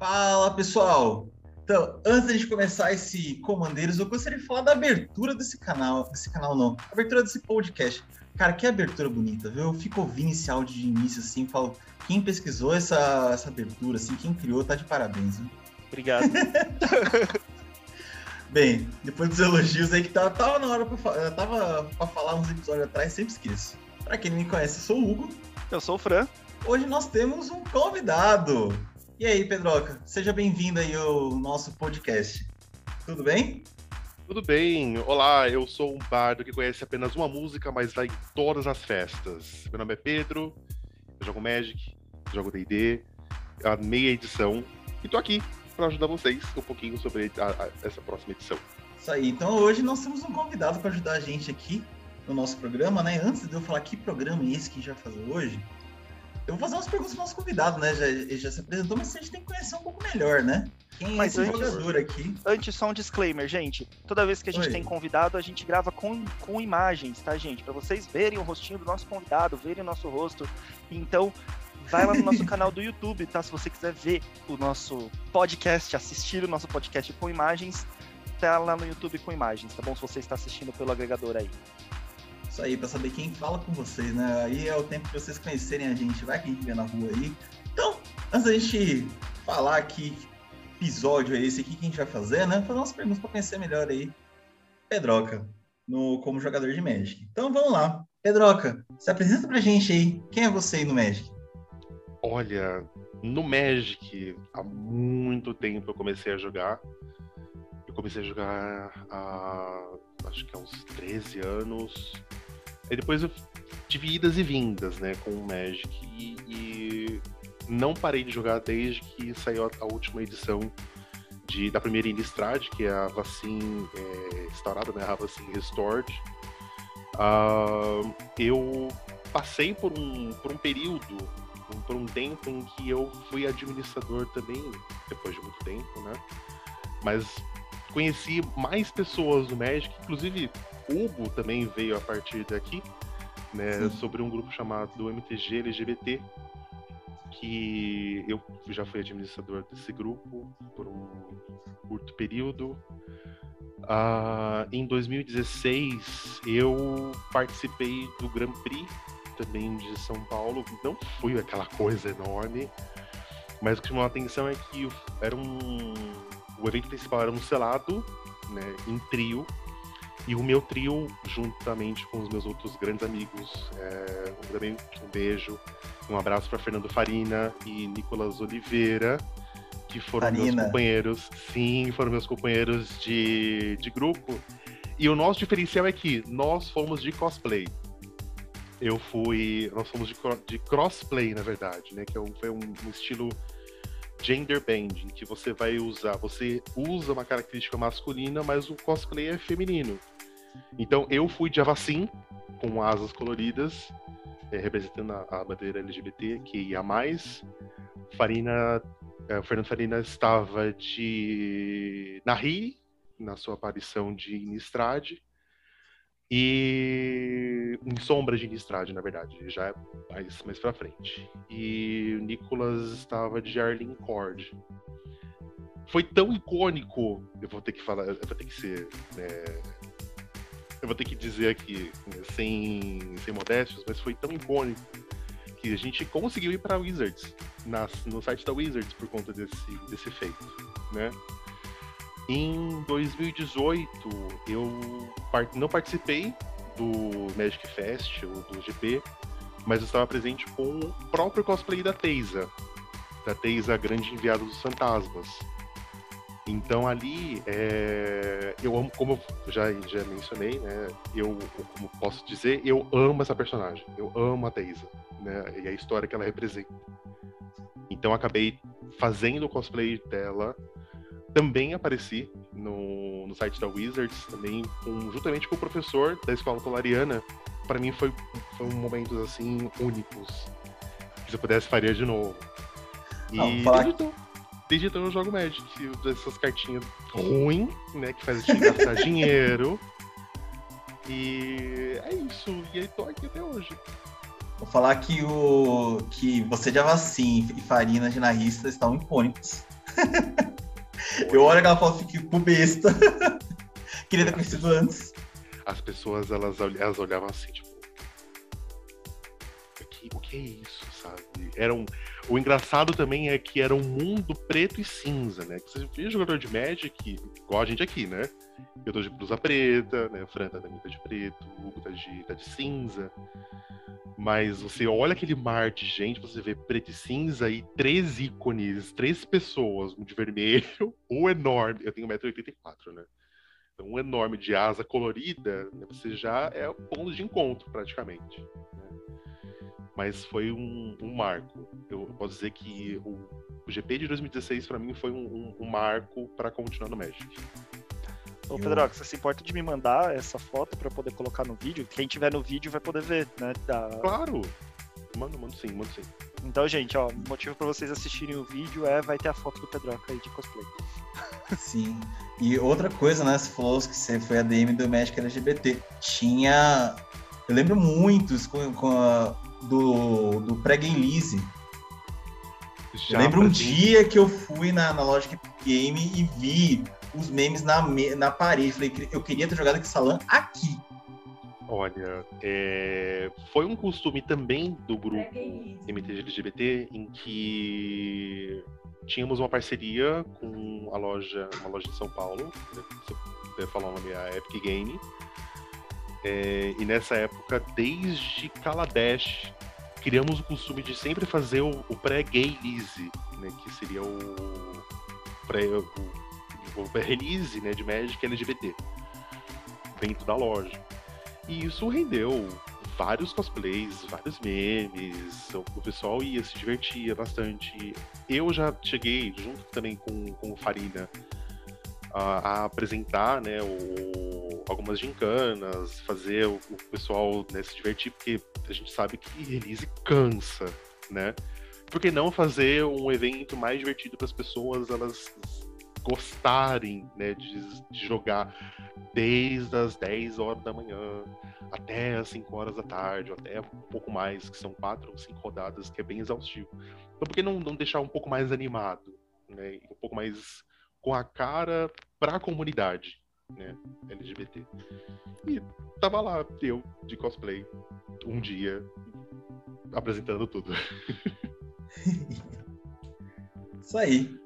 Fala pessoal! Então, antes de começar esse Comandeiros, eu gostaria de falar da abertura desse canal. Desse canal não, abertura desse podcast. Cara, que abertura bonita, viu? Eu fico ouvindo esse áudio de início assim, falo, quem pesquisou essa, essa abertura, assim, quem criou, tá de parabéns, viu? Obrigado. Bem, depois dos elogios aí que tava, tava na hora pra, tava pra falar uns episódios atrás, sempre esqueço. Pra quem não me conhece, eu sou o Hugo. Eu sou o Fran. Hoje nós temos um convidado. E aí, Pedroca, seja bem-vindo aí ao nosso podcast. Tudo bem? Tudo bem. Olá, eu sou um bardo que conhece apenas uma música, mas vai em todas as festas. Meu nome é Pedro, eu jogo Magic, jogo D&D, a meia edição, e tô aqui para ajudar vocês um pouquinho sobre a, a, essa próxima edição. Isso aí. Então hoje nós temos um convidado para ajudar a gente aqui no nosso programa, né? Antes de eu falar que programa é esse que a gente vai fazer hoje, eu vou fazer umas perguntas para o nosso convidado, né? Já, ele já se apresentou, mas a gente tem que conhecer um pouco melhor, né? Quem mas é esse antes, jogador aqui? Antes, só um disclaimer, gente. Toda vez que a gente Oi. tem convidado, a gente grava com, com imagens, tá, gente? Para vocês verem o rostinho do nosso convidado, verem o nosso rosto. Então, vai lá no nosso canal do YouTube, tá? Se você quiser ver o nosso podcast, assistir o nosso podcast com imagens, tá lá no YouTube com imagens, tá bom? Se você está assistindo pelo agregador aí. Isso aí, para saber quem fala com vocês, né? Aí é o tempo de vocês conhecerem a gente, vai que a gente vê na rua aí. Então, antes da gente falar aqui episódio é esse aqui que a gente vai fazer, né? Fazer umas perguntas para conhecer melhor aí Pedroca, no, como jogador de Magic. Então vamos lá. Pedroca, se apresenta pra gente aí. Quem é você aí no Magic? Olha, no Magic, há muito tempo eu comecei a jogar. Eu comecei a jogar há, acho que há uns 13 anos. E depois eu tive idas e vindas, né, com o Magic. E, e não parei de jogar desde que saiu a, a última edição de, da primeira Innistrad, que é a Vacin é, instaurada, né, a Vacin Restored. Uh, eu passei por um, por um período por um tempo em que eu fui administrador também, depois de muito tempo, né? Mas conheci mais pessoas do Magic, inclusive Hugo também veio a partir daqui, né? Sobre um grupo chamado MTG LGBT, que eu já fui administrador desse grupo por um curto período. Uh, em 2016, eu participei do Grand Prix também de São Paulo. Não foi aquela coisa enorme, mas o que chamou a atenção é que era um. O evento principal era um selado, né, em trio, e o meu trio, juntamente com os meus outros grandes amigos, é, um beijo, um abraço para Fernando Farina e Nicolas Oliveira, que foram Farina. meus companheiros, sim, foram meus companheiros de, de grupo. E o nosso diferencial é que nós fomos de cosplay eu fui. Nós fomos de, de crossplay, na verdade, né? Que é um, foi um, um, estilo gender bending, que você vai usar. Você usa uma característica masculina, mas o cosplay é feminino. Então eu fui de Avacin, com asas coloridas, é, representando a, a, bandeira LGBT, que ia mais. Farina. É, Fernando Farina estava de Nahiri, na sua aparição de Innistrad e em sombras de Innistrad, na verdade, já é mais, mais pra frente. E o Nicholas estava de Arlene Cord. Foi tão icônico, eu vou ter que falar, eu vou ter que ser. Né, eu vou ter que dizer aqui, né, sem, sem modéstias, mas foi tão icônico que a gente conseguiu ir para Wizards, na, no site da Wizards, por conta desse, desse feito, né? Em 2018, eu não participei do Magic Fest ou do GP, mas eu estava presente com o próprio cosplay da Teisa, da Teisa Grande Enviada dos Fantasmas. Então ali, é... eu amo, como eu já, já mencionei, né? Eu, como posso dizer, eu amo essa personagem. Eu amo a Teisa, né? E a história que ela representa. Então acabei fazendo o cosplay dela também apareci no, no site da Wizards, também com, juntamente com o professor da escola polariana. Para mim foi, foi um momentos assim únicos. Se eu pudesse faria de novo. E Não, desde, então, desde então eu jogo Magic, essas cartinhas ruins, né? Que faz a gente gastar dinheiro. E é isso. E aí tô aqui até hoje. Vou falar que o que você de Avacim e Farina de Narrista estão icônicos. Eu olho aquela foto e fico besta. Queria ter conhecido antes. As pessoas, elas, elas olhavam assim, tipo. O que, o que é isso, sabe? Era um, o engraçado também é que era um mundo preto e cinza, né? Você vê jogador de Magic, igual a gente aqui, né? Eu tô de blusa preta, né? Fran tá tá de preto, o Hugo tá de, tá de cinza. Mas você olha aquele mar de gente, você vê preto e cinza e três ícones, três pessoas, um de vermelho, um enorme. Eu tenho 1,84m, né? Então, um enorme de asa colorida, né? você já é o ponto de encontro, praticamente. Né? Mas foi um, um, marco. Eu posso dizer que o, o GP de 2016, para mim, foi um, um, um marco para continuar no Magic. Ô, Pedro, você se importa de me mandar essa foto para poder colocar no vídeo? Quem tiver no vídeo vai poder ver, né? Da... Claro! Mano, mando sim, mando sim. Então, gente, ó, o motivo para vocês assistirem o vídeo é vai ter a foto do Pedroca aí de cosplay. Sim. E outra coisa, né? Você falou que você foi a DM do Magic LGBT. Tinha. Eu lembro muitos com, com a... do, do pré-game Eu lembro um dia que eu fui na, na Logic Game e vi os memes na, na parede. Falei, eu queria ter jogado essa LAN aqui. Olha, é... foi um costume também do grupo MTG LGBT em que tínhamos uma parceria com a loja, uma loja de São Paulo, né, se eu puder falar o nome, é a Epic Game. É... e nessa época, desde Kaladesh, criamos o costume de sempre fazer o, o pré-gay easy, né, que seria o, pré, o o release né, de Magic LGBT dentro da loja. E isso rendeu vários cosplays, vários memes, o pessoal ia se divertia bastante. Eu já cheguei, junto também com, com o Farina, a, a apresentar né, o, algumas gincanas, fazer o, o pessoal né, se divertir, porque a gente sabe que release cansa, né? Por que não fazer um evento mais divertido para as pessoas elas gostarem né, de, de, jogar desde as 10 horas da manhã até as 5 horas da tarde, ou até um pouco mais, que são 4 ou 5 rodadas, que é bem exaustivo. Então, por que não, não deixar um pouco mais animado, né, um pouco mais com a cara para a comunidade né, LGBT? E tava lá, eu, de cosplay, um dia, apresentando tudo. Isso aí.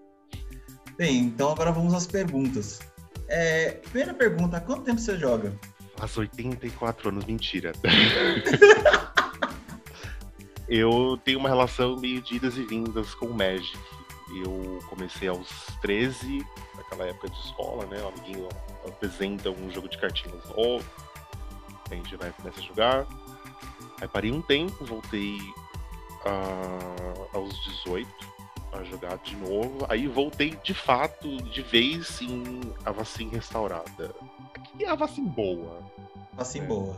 Bem, então agora vamos às perguntas. É, primeira pergunta, há quanto tempo você joga? Faz 84 anos, mentira. eu tenho uma relação meio de idas e vindas com o Magic. Eu comecei aos 13, naquela época de escola, né? O amiguinho apresenta um jogo de cartinhas novo. A gente vai começar a jogar. Aí parei um tempo, voltei uh, aos 18 a jogar de novo. Aí voltei de fato, de vez, em a vacina restaurada. Aqui é a vacina boa. Vacina é. boa.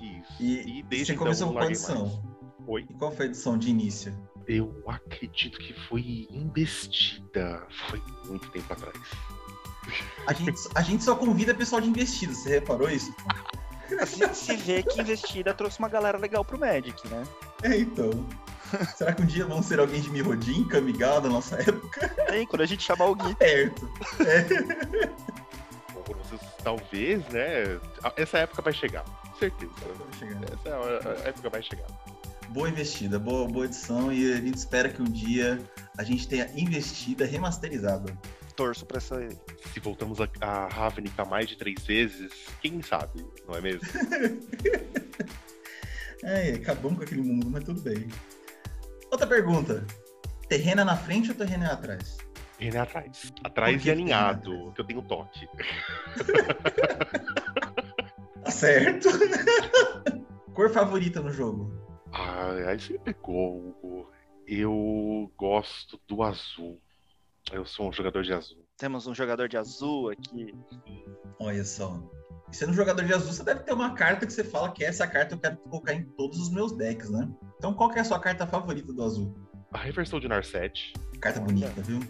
Isso. E, e desde você então, começou com qual edição? Oi? E qual foi a edição de início? Eu acredito que foi investida. Foi muito tempo atrás. A gente, a gente só convida pessoal de investida, você reparou isso? Se, se vê que investida trouxe uma galera legal pro Magic, né? É, então. Será que um dia vão ser alguém de Mirrodin, Kamigawa da nossa época? Tem, quando a gente chamar o Gui. Perto. É. Bom, vocês, talvez, né? Essa época vai chegar, com certeza. Vai chegar. Essa época vai chegar. Boa investida, boa, boa edição e a gente espera que um dia a gente tenha investida remasterizada. Torço pra essa. Se voltamos a, a Ravnica mais de três vezes, quem sabe, não é mesmo? é, acabamos com aquele mundo, mas tudo bem. Outra pergunta. Terreno é na frente ou terreno é atrás? Terreno é atrás. Atrás e alinhado, que eu tenho toque. tá certo. Cor favorita no jogo? Ah, aí você pegou, Hugo. Eu gosto do azul. Eu sou um jogador de azul. Temos um jogador de azul aqui. Olha só. E sendo um jogador de azul, você deve ter uma carta que você fala que essa carta eu quero colocar em todos os meus decks, né? Então qual que é a sua carta favorita do azul? A Reversal de Narset. Carta bonita, viu?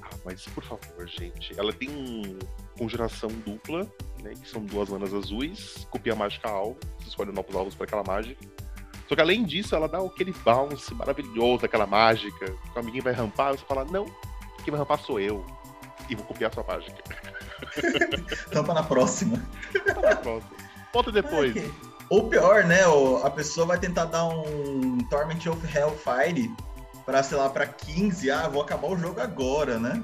Ah, mas por favor, gente. Ela tem conjuração dupla, né? Que são duas manas azuis, copia mágica alvo, você escolhe novos alvos para aquela mágica. Só que além disso, ela dá aquele bounce maravilhoso daquela mágica. O amiguinho vai rampar, você fala, não, quem vai rampar sou eu. E vou copiar a sua mágica. Rampa na próxima. na próxima. Volta depois. É Ou pior, né? A pessoa vai tentar dar um Torment of Hellfire pra, sei lá, pra 15. Ah, vou acabar o jogo agora, né?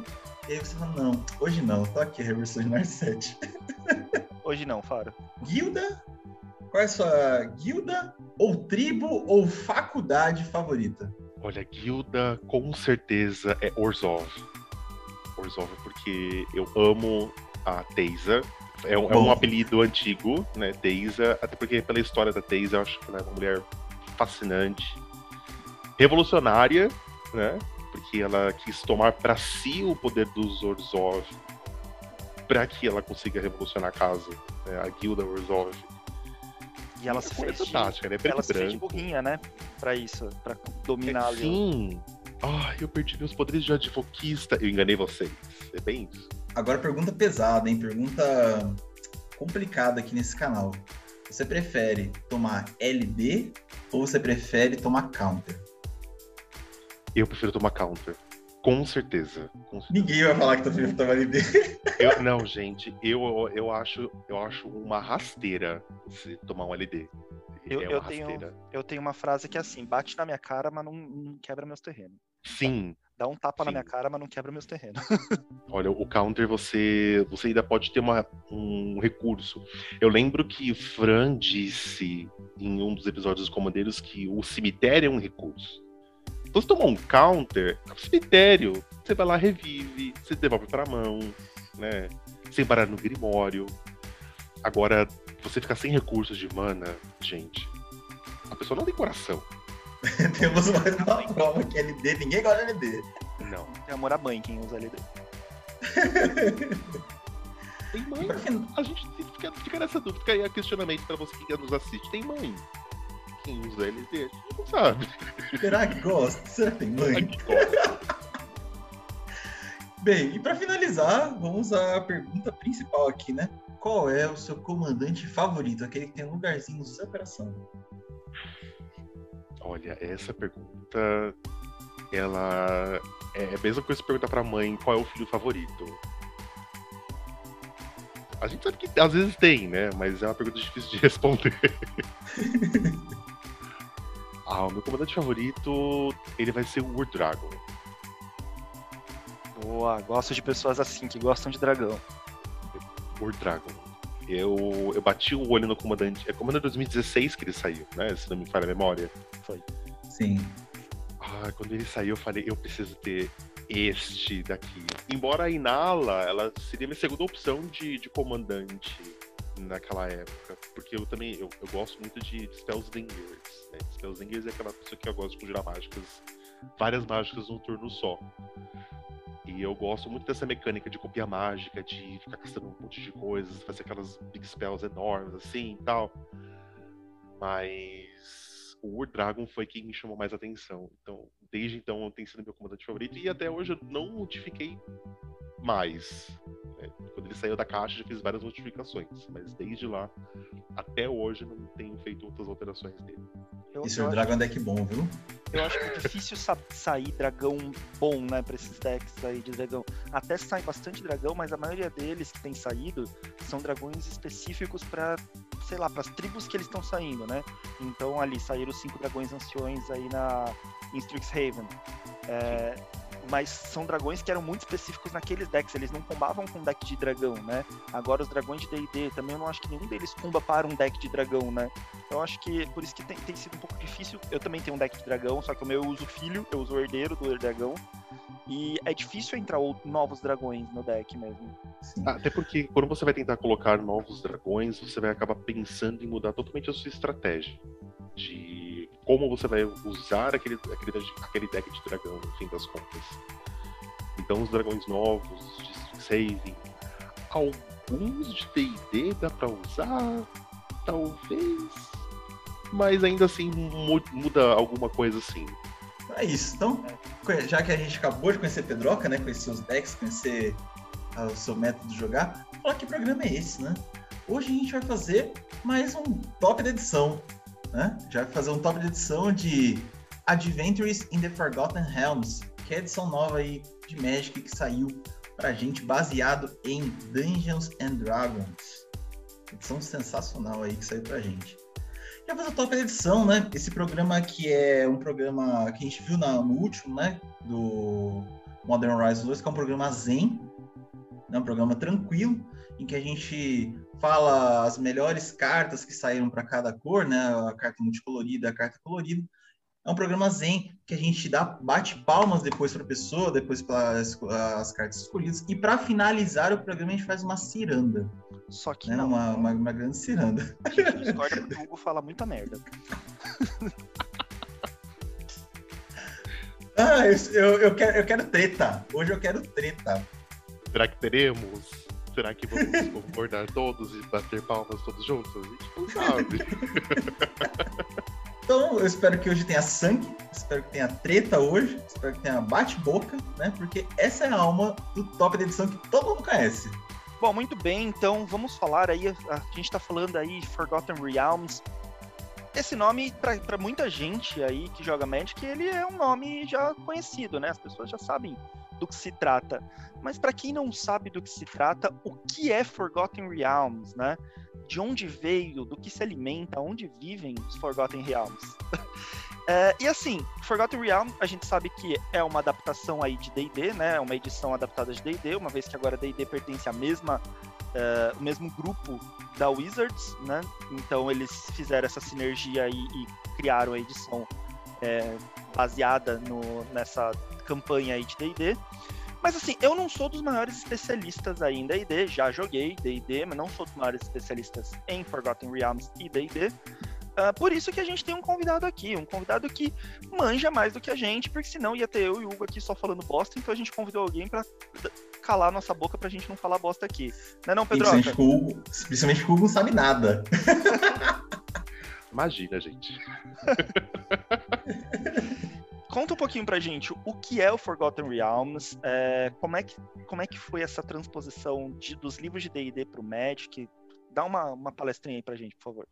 E aí você fala, não, hoje não, tô aqui, Reversão de 7. Hoje não, Faro. Guilda? Qual é a sua guilda, ou tribo, ou faculdade favorita? Olha, guilda com certeza é Orzhov. Orzhov, porque eu amo a Teisa. É um, é um apelido antigo, né? Teisa, até porque pela história da Teisa eu acho que ela é uma mulher fascinante, revolucionária, né? Porque ela quis tomar para si o poder dos Orzhov para que ela consiga revolucionar a casa, né? a guilda Orzhov. E ela se fez fantástica, né? ela se fez de burrinha, né? Pra isso, pra dominar é, ali. Sim. Ah, eu perdi meus poderes de advoquista. Eu enganei vocês. É bem isso. Agora pergunta pesada, hein? Pergunta complicada aqui nesse canal. Você prefere tomar LD ou você prefere tomar counter? Eu prefiro tomar counter. Com certeza. Com certeza. Ninguém vai falar que tá preferindo tomar LD. Eu, não, gente, eu, eu, acho, eu acho uma rasteira você tomar um LD. Eu, é eu, tenho, eu tenho uma frase que é assim: bate na minha cara, mas não, não quebra meus terrenos. Sim. Dá um tapa Sim. na minha cara, mas não quebra meus terrenos. Olha, o counter você, você ainda pode ter uma, um recurso. Eu lembro que Fran disse em um dos episódios dos Comandeiros que o cemitério é um recurso. Se tomar um counter, é um cemitério. Você vai lá, revive, você devolve pra mão, né? Sem parar no Grimório. Agora, você ficar sem recursos de mana, gente, a pessoa não tem coração. Temos mais uma prova que LD, ninguém gosta de LD. Não. É amor a mãe quem usa LD. tem mãe. A gente fica, fica nessa dúvida, fica aí questionamento pra você que nos assiste. Tem mãe. Quem usa LD, a gente não sabe. Será que gosta? Será que tem mãe? Será que gosta? Bem, e para finalizar, vamos à pergunta principal aqui, né? Qual é o seu comandante favorito, aquele que tem um lugarzinho no seu coração? Olha, essa pergunta, ela é a mesma coisa que perguntar pra mãe qual é o filho favorito. A gente sabe que às vezes tem, né? Mas é uma pergunta difícil de responder. ah, o meu comandante favorito, ele vai ser o War Dragon. Boa, gosto de pessoas assim, que gostam de dragão. War Dragon. Eu, eu bati o olho no comandante. É comandante 2016 que ele saiu, né? Se não me falha a memória. Foi. Sim. Ah, quando ele saiu, eu falei, eu preciso ter este daqui. Embora a Inala, ela seria minha segunda opção de, de comandante naquela época. Porque eu também, eu, eu gosto muito de, de Spellslingers. Né? Spellslingers é aquela pessoa que eu gosto de conjurar mágicas, várias mágicas num turno só. E eu gosto muito dessa mecânica de copiar mágica, de ficar gastando um monte de coisas, fazer aquelas big spells enormes assim e tal. Mas o War Dragon foi quem me chamou mais atenção. Então, desde então, tem sido meu comandante favorito. E até hoje eu não modifiquei mais. Né? Quando ele saiu da caixa, já fiz várias modificações. Mas desde lá, até hoje, não tenho feito outras alterações dele. Eu, Isso é um Dragon deck bom, viu? Eu acho que é difícil sair dragão bom, né, pra esses decks aí de dragão. Até sai bastante dragão, mas a maioria deles que tem saído são dragões específicos para sei lá, para as tribos que eles estão saindo, né? Então ali saíram cinco dragões anciões aí na em Strixhaven. É, mas são dragões que eram muito específicos naqueles decks, eles não combavam com deck de dragão, né? Agora os dragões de D&D, também eu não acho que nenhum deles comba para um deck de dragão, né? Então acho que por isso que tem, tem, sido um pouco difícil. Eu também tenho um deck de dragão, só que o meu eu uso filho, eu uso o herdeiro do dragão. E é difícil entrar novos dragões no deck mesmo. Ah, até porque quando você vai tentar colocar novos dragões, você vai acabar pensando em mudar totalmente a sua estratégia. De como você vai usar aquele, aquele, aquele deck de dragão, no fim das contas. Então, os dragões novos, de saving, alguns de D&D dá pra usar, talvez, mas ainda assim muda alguma coisa assim. É isso. Então, já que a gente acabou de conhecer Pedroca, né, conhecer os decks, conhecer o seu método de jogar, falar que programa é esse, né? Hoje a gente vai fazer mais um top da edição né? Já vai fazer um top de edição de Adventures in the Forgotten Realms, que é a edição nova aí de Magic que saiu pra gente, baseado em Dungeons and Dragons. Edição sensacional aí que saiu pra gente. Já faz a top edição, né? Esse programa que é um programa que a gente viu no último, né? Do Modern Horizons 2, que é um programa zen, né? um programa tranquilo, em que a gente fala as melhores cartas que saíram para cada cor, né? A carta multicolorida, a carta colorida. É um programa zen que a gente dá bate palmas depois para a pessoa, depois para as cartas escolhidas. E para finalizar o programa a gente faz uma ciranda. Só que né? não. Uma, uma, uma grande ciranda. A gente discorda porque o Hugo fala muita merda. ah, eu, eu, quero, eu quero treta. Hoje eu quero treta. Será que teremos? Será que vamos concordar todos e bater palmas todos juntos? A gente não sabe. Então, eu espero que hoje tenha sangue, espero que tenha treta hoje, espero que tenha bate-boca, né? Porque essa é a alma do top da edição que todo mundo conhece. Bom, muito bem, então vamos falar aí, a gente tá falando aí Forgotten Realms. Esse nome, para muita gente aí que joga Magic, ele é um nome já conhecido, né? As pessoas já sabem do que se trata. Mas para quem não sabe do que se trata, o que é Forgotten Realms, né? De onde veio, do que se alimenta, onde vivem os Forgotten Realms? É, e assim, Forgotten Realm, a gente sabe que é uma adaptação aí de D&D, né? É uma edição adaptada de D&D, uma vez que agora D&D pertence à mesma, uh, o mesmo grupo da Wizards, né? Então eles fizeram essa sinergia aí e criaram a edição é, baseada no, nessa campanha aí de D&D. Mas assim, eu não sou dos maiores especialistas aí em D&D, já joguei D&D, mas não sou dos maiores especialistas em Forgotten Realms e D&D. Uh, por isso que a gente tem um convidado aqui, um convidado que manja mais do que a gente, porque senão ia ter eu e o Hugo aqui só falando bosta, então a gente convidou alguém para calar nossa boca pra gente não falar bosta aqui. Não é não, Pedro? Principalmente que o Hugo não sabe nada. Imagina, gente. Conta um pouquinho pra gente o que é o Forgotten Realms, é, como, é que, como é que foi essa transposição de, dos livros de D&D pro Magic. Dá uma, uma palestrinha aí pra gente, por favor.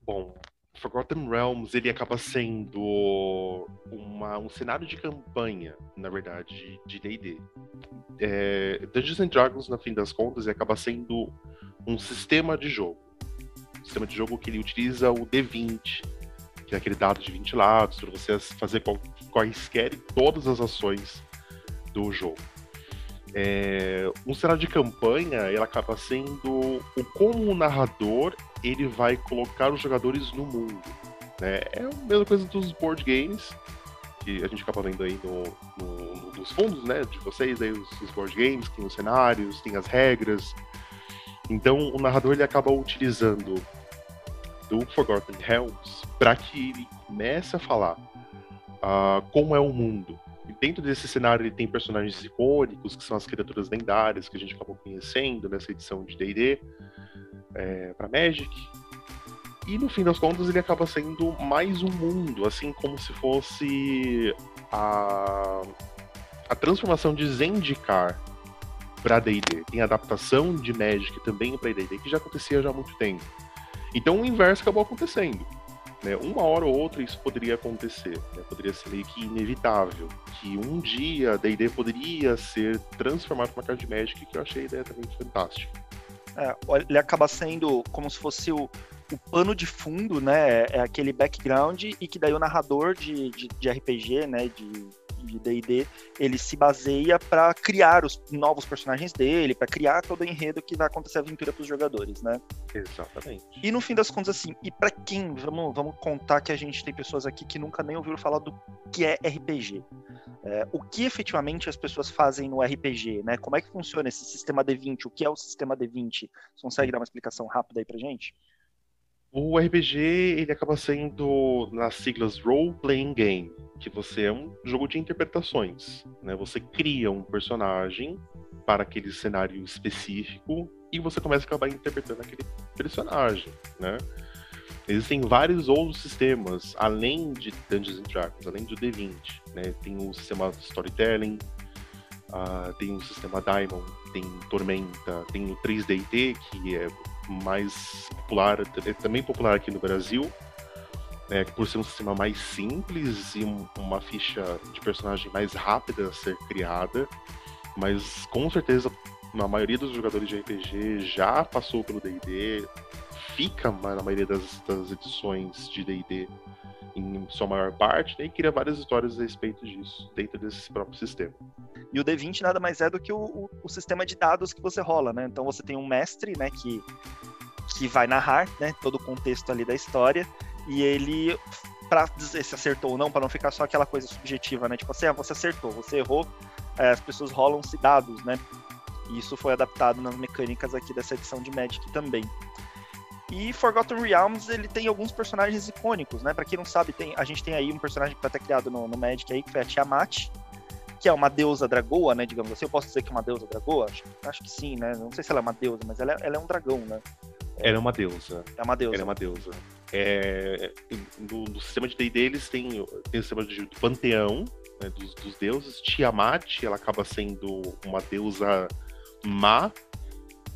Bom, Forgotten Realms ele acaba sendo uma, um cenário de campanha, na verdade, de D&D. É, Dungeons and Dragons, no fim das contas, acaba sendo um sistema de jogo. Um sistema de jogo que ele utiliza o D20, que é aquele dado de 20 lados, para você fazer qual, quaisquer todas as ações do jogo. É, um cenário de campanha, ele acaba sendo o como o narrador ele vai colocar os jogadores no mundo. Né? É a mesma coisa dos board games, que a gente acaba vendo aí no, no, nos fundos né, de vocês, aí os, os, board games, tem os cenários, tem as regras. Então o narrador ele acaba utilizando do Forgotten Realms para que ele comece a falar uh, como é o mundo. E dentro desse cenário ele tem personagens icônicos, que são as criaturas lendárias que a gente acabou conhecendo nessa edição de D&D é, para Magic. E no fim das contas ele acaba sendo mais um mundo, assim como se fosse a, a transformação de Zendikar para D&D. Tem adaptação de Magic também para D&D que já acontecia já há muito tempo. Então o inverso acabou acontecendo. Né? Uma hora ou outra isso poderia acontecer, né? poderia ser meio que inevitável. Que um dia D&D poderia ser transformado numa carta de Magic, que eu achei a ideia também fantástica. É, ele acaba sendo como se fosse o, o pano de fundo, né? É aquele background e que daí o narrador de, de, de RPG, né? De de D&D, ele se baseia para criar os novos personagens dele, para criar todo o enredo que vai acontecer a aventura para os jogadores, né? Exatamente. E no fim das contas, assim, e para quem, vamos, vamos contar que a gente tem pessoas aqui que nunca nem ouviram falar do que é RPG. É, o que efetivamente as pessoas fazem no RPG, né? Como é que funciona esse sistema D20? O que é o sistema D20? Você consegue dar uma explicação rápida aí pra gente? O RPG ele acaba sendo nas siglas role playing game, que você é um jogo de interpretações, né? Você cria um personagem para aquele cenário específico e você começa a acabar interpretando aquele personagem, né? Existem vários outros sistemas, além de Dungeons Dragons, além do D20, né? Tem o sistema storytelling, uh, tem o sistema Diamond, tem Tormenta, tem o 3DT, que é mais popular, é também popular aqui no Brasil, né, por ser um sistema mais simples e um, uma ficha de personagem mais rápida a ser criada, mas com certeza a maioria dos jogadores de RPG já passou pelo D&D, fica na maioria das, das edições de D&D em sua maior parte, né, e cria várias histórias a respeito disso, dentro desse próprio sistema. E o D20 nada mais é do que o, o, o, sistema de dados que você rola, né? Então você tem um mestre, né, que, que vai narrar, né, todo o contexto ali da história, e ele para dizer se acertou ou não, para não ficar só aquela coisa subjetiva, né? Tipo assim, ah, você acertou, você errou, é, as pessoas rolam-se dados, né? E isso foi adaptado nas mecânicas aqui dessa edição de Magic também. E Forgotten Realms, ele tem alguns personagens icônicos, né? Para quem não sabe, tem, a gente tem aí um personagem que foi até criado no, no Magic aí, que foi a Tiamat, que é uma deusa dragoa, né? Digamos assim. Eu posso dizer que é uma deusa dragoa? Acho, acho que sim, né? Não sei se ela é uma deusa, mas ela é, ela é um dragão, né? Ela é uma deusa. É uma deusa. Ela é uma deusa. É, no, no, sistema de D&D eles têm, tem o sistema de, do panteão né, dos, dos, deuses. Tiamat, ela acaba sendo uma deusa má,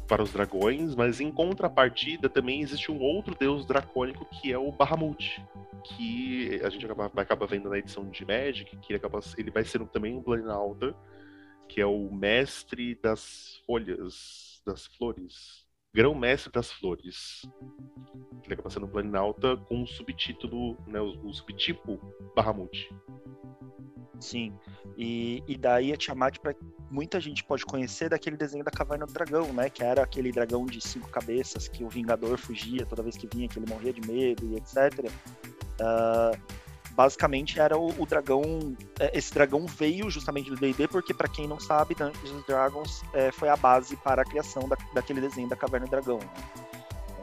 para os dragões, mas em contrapartida também existe um outro deus dracônico que é o Bahamut, que a gente acaba, vai acabar vendo na edição de Magic, que ele, acaba, ele vai ser também um Planalter, que é o mestre das folhas, das flores, grão-mestre das flores. Ele acaba sendo Planalta com o subtítulo, né, o, o subtipo Bahamut. Sim. E, e daí a Tiamat, pra, muita gente pode conhecer daquele desenho da Caverna do Dragão, né? Que era aquele dragão de cinco cabeças que o Vingador fugia toda vez que vinha, que ele morria de medo e etc. Uh, ah, basicamente era o, o, dragão. É, esse dragão veio justamente do DD, porque, para quem não sabe, Dungeons Dragons é, foi a base para a criação da, daquele desenho da Caverna do Dragão.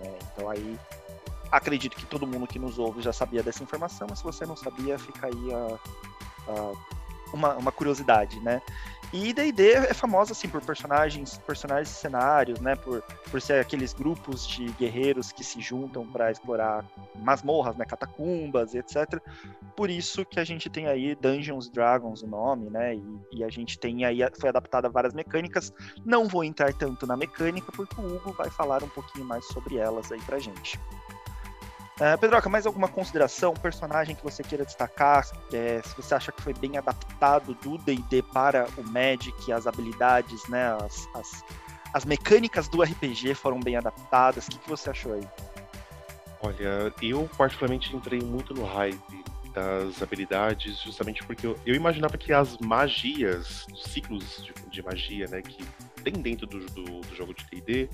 É, então aí. Acredito que todo mundo que nos ouve já sabia dessa informação, mas se você não sabia, fica aí a, uh, uma, uma curiosidade, né? E D&D é famosa assim por personagens, personagens e cenários, né? Por, por ser aqueles grupos de guerreiros que se juntam para explorar masmorras, né? Catacumbas, etc. Por isso que a gente tem aí Dungeons Dragons o nome, né? E, e a gente tem aí foi adaptada várias mecânicas. Não vou entrar tanto na mecânica porque o Hugo vai falar um pouquinho mais sobre elas aí pra gente. Uh, Pedroca, mais alguma consideração? Personagem que você queira destacar? É, se você acha que foi bem adaptado do DD para o Magic, as habilidades, né, as, as, as mecânicas do RPG foram bem adaptadas. O que, que você achou aí? Olha, eu particularmente entrei muito no hype das habilidades, justamente porque eu, eu imaginava que as magias, os ciclos de, de, magia, né, que tem dentro do, do, do jogo de D&D,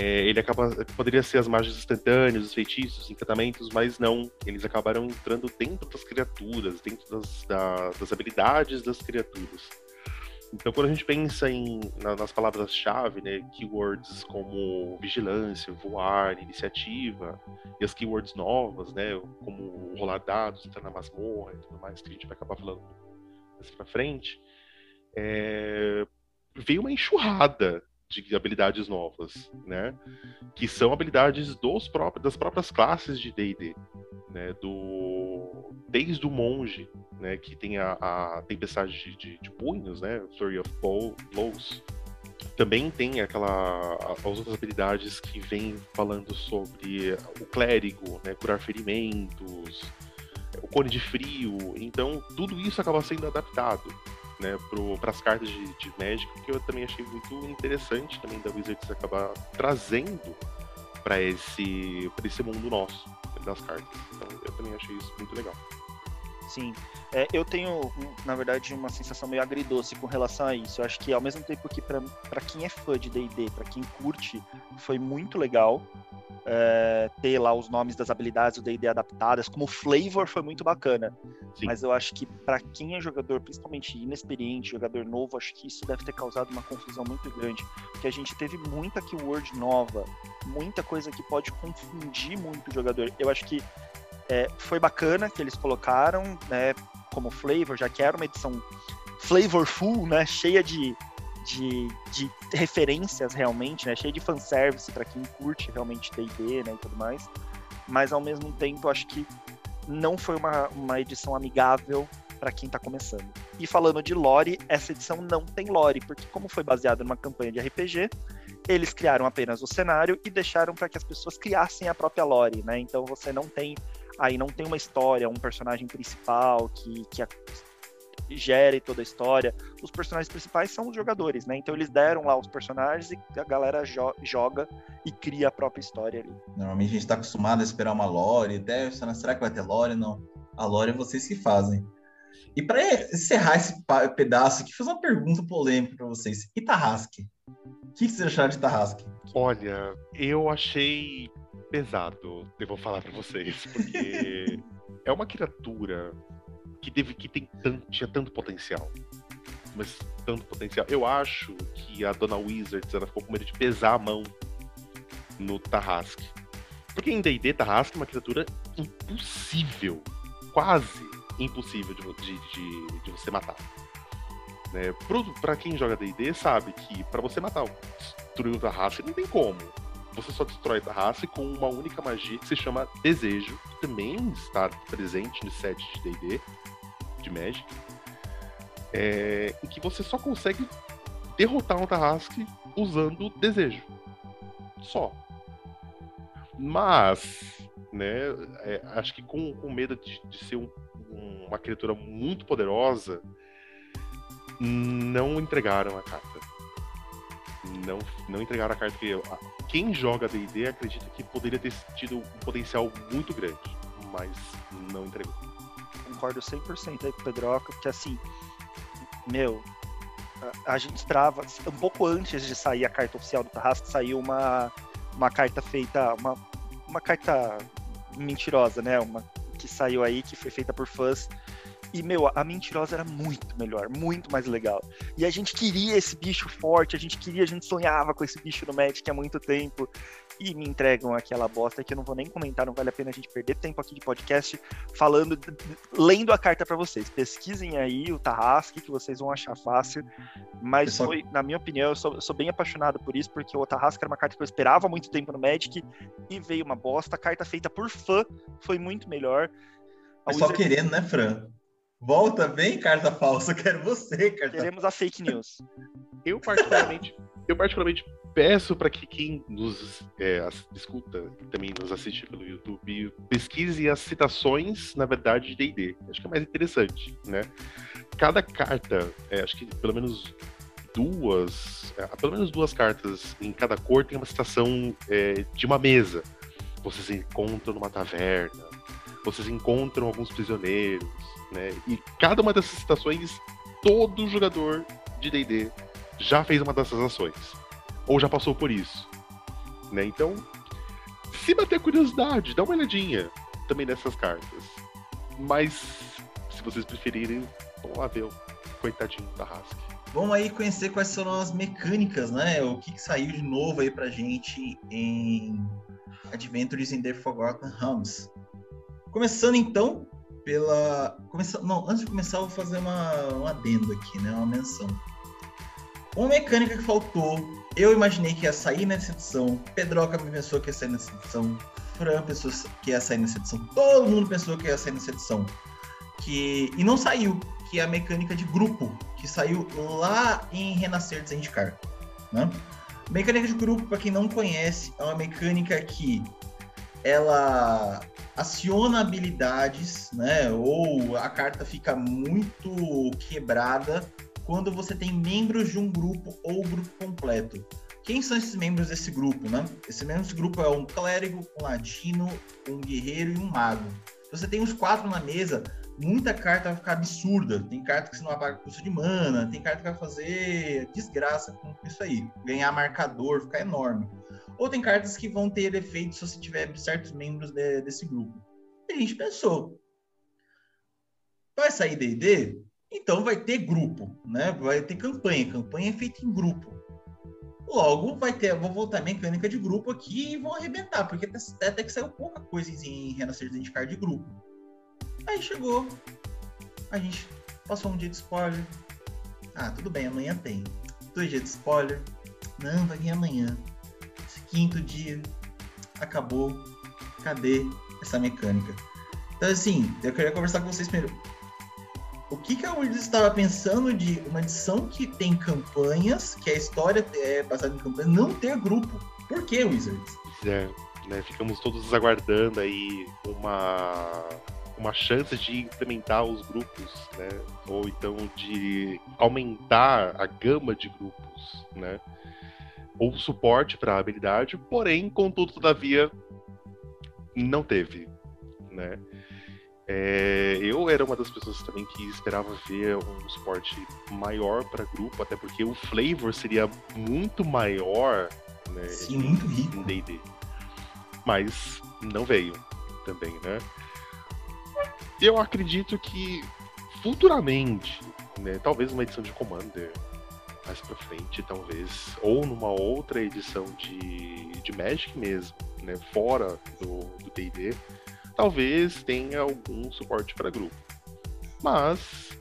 é, ele acaba poderia ser as magias instantâneas, os feitiços, os encantamentos, mas não. Eles acabaram entrando dentro das criaturas, dentro das, da, das habilidades das criaturas. Então, quando a gente pensa em, na, nas palavras-chave, né, keywords como vigilância, voar, iniciativa, e as keywords novas, né, como rolar dados, entrar na masmorra e tudo mais, que a gente vai acabar falando mais pra frente, é, veio uma enxurrada de habilidades novas, né? Que são habilidades dos próprios, das próprias classes de D&D, né? Do desde o monge, né? Que tem a, a tempestade de, de, de, punhos, né? Flurry of Blows. Também tem aquela as outras habilidades que vêm falando sobre o clérigo, né? Curar ferimentos, o cone de frio. Então tudo isso acaba sendo adaptado né, para as cartas de, de Magic, que eu também achei muito interessante também da Wizards acabar trazendo para esse, esse mundo nosso das cartas. Então eu também achei isso muito legal. Sim. É, eu tenho, na verdade, uma sensação meio agridoce com relação a isso. Eu acho que, ao mesmo tempo que para quem é fã de D&D, para quem curte, foi muito legal é, ter lá os nomes das habilidades do D&D adaptadas, como flavor foi muito bacana. Sim. Mas eu acho que para quem é jogador, principalmente inexperiente, jogador novo, acho que isso deve ter causado uma confusão muito grande, porque a gente teve muita keyword nova, muita coisa que pode confundir muito o jogador. Eu acho que é, foi bacana que eles colocaram, né, como flavor, já que era uma edição flavorful, né, cheia de de, de referências realmente, né? Cheio de fanservice para quem curte realmente D&D, né, e tudo mais. Mas ao mesmo tempo, acho que não foi uma, uma edição amigável para quem está começando. E falando de lore, essa edição não tem lore, porque como foi baseada numa campanha de RPG, eles criaram apenas o cenário e deixaram para que as pessoas criassem a própria lore, né? Então você não tem aí não tem uma história, um personagem principal que, que a, gere toda a história. Os personagens principais são os jogadores, né? Então eles deram lá os personagens e a galera jo joga e cria a própria história ali. Normalmente a gente está acostumado a esperar uma lore, até será que vai ter lore? Não. A lore é vocês que fazem. E para encerrar esse pedaço aqui, fazer uma pergunta polêmica para vocês. E Tarrasque? O que vocês acharam de Tarrasque? Olha, eu achei pesado, eu vou falar para vocês, porque é uma criatura que, teve, que tem tanto, tinha tanto potencial. Mas tanto potencial. Eu acho que a Dona Wizards ela ficou com medo de pesar a mão no Tarrasque. Porque em D&D, Tarrasque é uma criatura impossível. Quase impossível de, de, de, de você matar. Né? Para quem joga D&D sabe que para você matar, destruir o Tarrasque não tem como. Você só destrói Tarrasque com uma única magia que se chama Desejo, que também está presente no set de D&D, de Magic, é, em que você só consegue derrotar um Tarrasque usando Desejo. Só. Mas, né, é, acho que com, com medo de, de ser um, uma criatura muito poderosa, não entregaram a carta. Não, não entregaram a carta que eu, quem joga D&D acredita que poderia ter tido um potencial muito grande, mas não entregou. Concordo 100% aí com o Pedroca, porque assim, meu, a, a, gente trava, um pouco antes de sair a carta oficial do Tarrasque, saiu uma, uma carta feita, uma, uma carta mentirosa, né, uma que saiu aí, que foi feita por fãs e, meu, a mentirosa era muito melhor, muito mais legal. E a gente queria esse bicho forte, a gente queria, a gente sonhava com esse bicho no Magic há muito tempo. E me entregam aquela bosta que eu não vou nem comentar, não vale a pena a gente perder tempo aqui de podcast falando, lendo a carta para vocês. Pesquisem aí o Tarrasque, que vocês vão achar fácil. Mas Pessoal... foi, na minha opinião, eu sou, sou, bem apaixonado por isso, porque o Tarrasque era uma carta que eu esperava há muito tempo no Magic e veio uma bosta. A carta feita por fã foi muito melhor. A Wizard... só querendo, né, Fran? Volta bem, carta falsa. Quero você, carta Queremos a fake news. Eu particularmente, eu particularmente peço para que quem nos é, escuta e também nos assiste pelo YouTube pesquise as citações, na verdade, de D&D. Acho que é mais interessante, né? Cada carta, é, acho que pelo menos duas, é, pelo menos duas cartas em cada cor tem uma citação é, de uma mesa. Vocês encontram numa taverna, vocês encontram alguns prisioneiros, né? E cada uma dessas citações, todo jogador de D&D já fez uma dessas ações ou já passou por isso, né? Então, se bater curiosidade, dá uma olhadinha também nessas cartas. Mas, se vocês preferirem, vão lá ver o coitadinho da Rask. Vamos aí conhecer quais são as mecânicas, né? O que, que saiu de novo aí pra gente em Adventures in the Forgotten Realms. Começando então pela. Começa... Não, antes de começar, eu vou fazer uma, um adendo aqui, né? Uma menção. Uma mecânica que faltou, eu imaginei que ia sair nessa edição, Pedroca pensou que ia sair nessa edição, Fran pensou que ia sair nessa edição, todo mundo pensou que ia sair nessa edição. Que... E não saiu, que é a mecânica de grupo, que saiu lá em Renascer de Zendikar. Né? Mecânica de grupo, para quem não conhece, é uma mecânica que ela aciona habilidades, né? Ou a carta fica muito quebrada quando você tem membros de um grupo ou grupo completo. Quem são esses membros desse grupo, né? Esse desse grupo é um clérigo, um ladino, um guerreiro e um mago. Você tem os quatro na mesa, muita carta vai ficar absurda. Tem carta que você não apaga custo de mana, tem carta que vai fazer desgraça com isso aí. Ganhar marcador, ficar enorme. Ou tem cartas que vão ter efeitos se você tiver certos membros de, desse grupo. E a gente pensou, vai sair D&D? Então vai ter grupo, né? Vai ter campanha. Campanha é feita em grupo. Logo, vai ter, vou voltar a mecânica de grupo aqui e vão arrebentar, porque até, até que saiu pouca coisa em Renascer de Card de grupo. Aí chegou, a gente passou um dia de spoiler. Ah, tudo bem, amanhã tem. Dois dias de spoiler. Não, vai vir amanhã quinto dia, acabou, cadê essa mecânica? Então, assim, eu queria conversar com vocês primeiro. O que, que a Wizards estava pensando de uma edição que tem campanhas, que a história é baseada em campanhas, não ter grupo? Por que, Wizards? É, né? Ficamos todos aguardando aí uma uma chance de implementar os grupos, né? Ou então de aumentar a gama de grupos, né? Ou suporte para a habilidade, porém, contudo, todavia, não teve, né? É, eu era uma das pessoas também que esperava ver um suporte maior para grupo, até porque o flavor seria muito maior, né? Sim, muito rico. Em D&D. Mas não veio também, né? Eu acredito que futuramente, né, talvez uma edição de Commander mais pra frente, talvez, ou numa outra edição de, de Magic mesmo, né, fora do D&D, talvez tenha algum suporte para grupo. Mas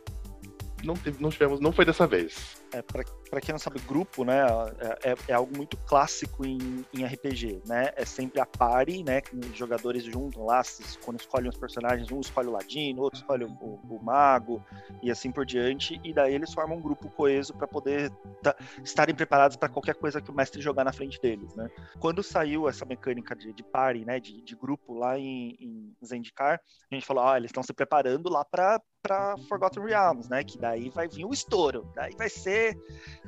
não, teve, não tivemos, não foi dessa vez. É, para quem não sabe, grupo, né, é, é, é, algo muito clássico em, em RPG, né? É sempre a party, né? Os jogadores juntam lá, quando escolhem os personagens, um escolhe o ladino, outro escolhe o, o, o mago e assim por diante, e daí eles formam um grupo coeso para poder estarem preparados para qualquer coisa que o mestre jogar na frente deles, né? Quando saiu essa mecânica de, de party, né, de, de grupo lá em, em Zendikar, a gente falou, ah, eles estão se preparando lá para para Forgotten Realms, né? Que daí vai vir o estouro, daí vai ser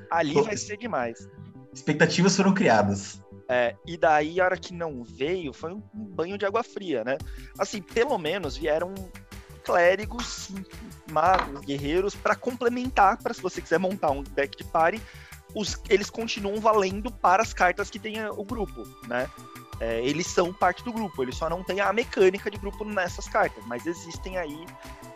ali vai ser demais. Expectativas foram criadas. É, e daí a hora que não veio foi um banho de água fria, né? Assim, pelo menos vieram clérigos, magos, guerreiros para complementar, para se você quiser montar um deck de party, os, eles continuam valendo para as cartas que tem o grupo, né? É, eles são parte do grupo, eles só não têm a mecânica de grupo nessas cartas, mas existem aí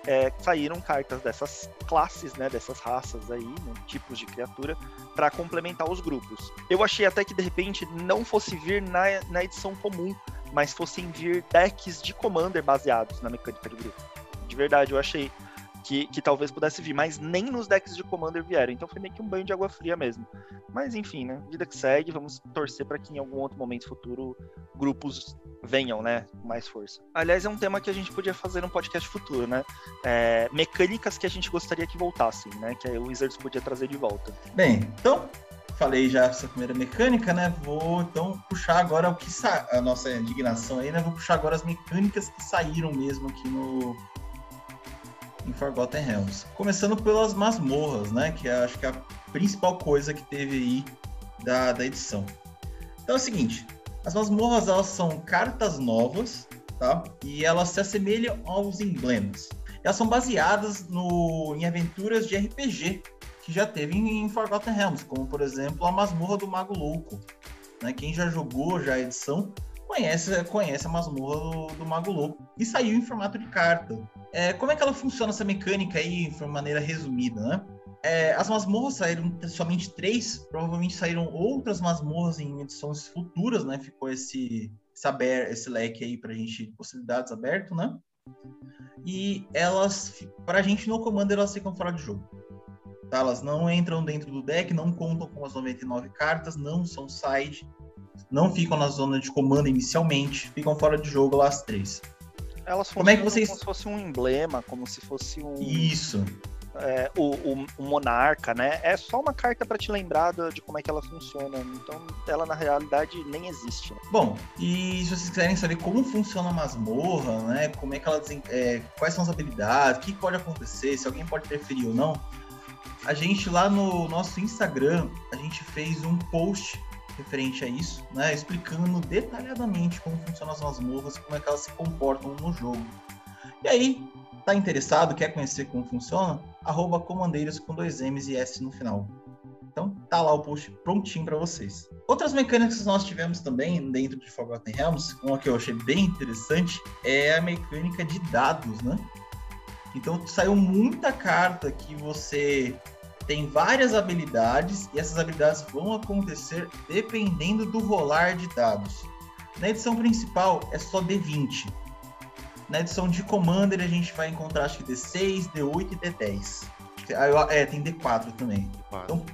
é, saíram cartas dessas classes, né, dessas raças aí, né, tipos de criatura, para complementar os grupos. Eu achei até que de repente não fosse vir na, na edição comum, mas fossem vir decks de Commander baseados na mecânica de grupo. De verdade, eu achei que, que talvez pudesse vir, mas nem nos decks de Commander vieram. Então foi meio que um banho de água fria mesmo. Mas enfim, né? Vida que segue, vamos torcer para que em algum outro momento futuro grupos venham, né? Com mais força. Aliás, é um tema que a gente podia fazer no podcast futuro, né? É, mecânicas que a gente gostaria que voltassem, né? Que o Wizards podia trazer de volta. Bem, então falei já essa primeira mecânica, né? Vou então puxar agora o que sa... a nossa indignação aí, né? Vou puxar agora as mecânicas que saíram mesmo aqui no em Forgotten Realms. Começando pelas masmorras, né? Que é, acho que é a principal coisa que teve aí da, da edição. Então é o seguinte, as masmorras elas são cartas novas, tá? E elas se assemelham aos emblemas. Elas são baseadas no, em aventuras de RPG que já teve em, em Forgotten Realms, como por exemplo a masmorra do Mago Louco. Né? Quem já jogou já a edição conhece, conhece a masmorra do, do Mago Louco. E saiu em formato de carta. É, como é que ela funciona essa mecânica aí, de maneira resumida, né? É, as masmorras saíram somente três, provavelmente saíram outras masmorras em edições futuras, né? Ficou esse, esse, esse leque aí pra gente, possibilidades aberto, né? E elas, pra gente no Commander, elas ficam fora de jogo. Tá? Elas não entram dentro do deck, não contam com as 99 cartas, não são side, não ficam na zona de comando inicialmente, ficam fora de jogo lá as três. Elas como é que vocês... como se fosse um emblema, como se fosse um. Isso. É, o, o, o, monarca, né? É só uma carta para te lembrar de como é que ela funciona. Então, ela na realidade nem existe. Né? Bom, e se vocês quiserem saber como funciona a masmorra, né? Como é que ela é, quais são as habilidades, o que pode acontecer, se alguém pode interferir ou não, a gente lá no nosso Instagram a gente fez um post referente a isso, né, explicando detalhadamente como funcionam as masmorras, como é que elas se comportam no jogo. E aí, tá interessado, quer conhecer como funciona? Arroba comandeiros com dois M's e S no final. Então, tá lá o post prontinho para vocês. Outras mecânicas que nós tivemos também dentro de Forgotten Realms, uma que eu achei bem interessante, é a mecânica de dados, né? Então, saiu muita carta que você tem várias habilidades e essas habilidades vão acontecer dependendo do rolar de dados. Na edição principal é só D20. Na edição de Commander a gente vai encontrar acho que D6, D8 e D10. É, tem D4 também. Então,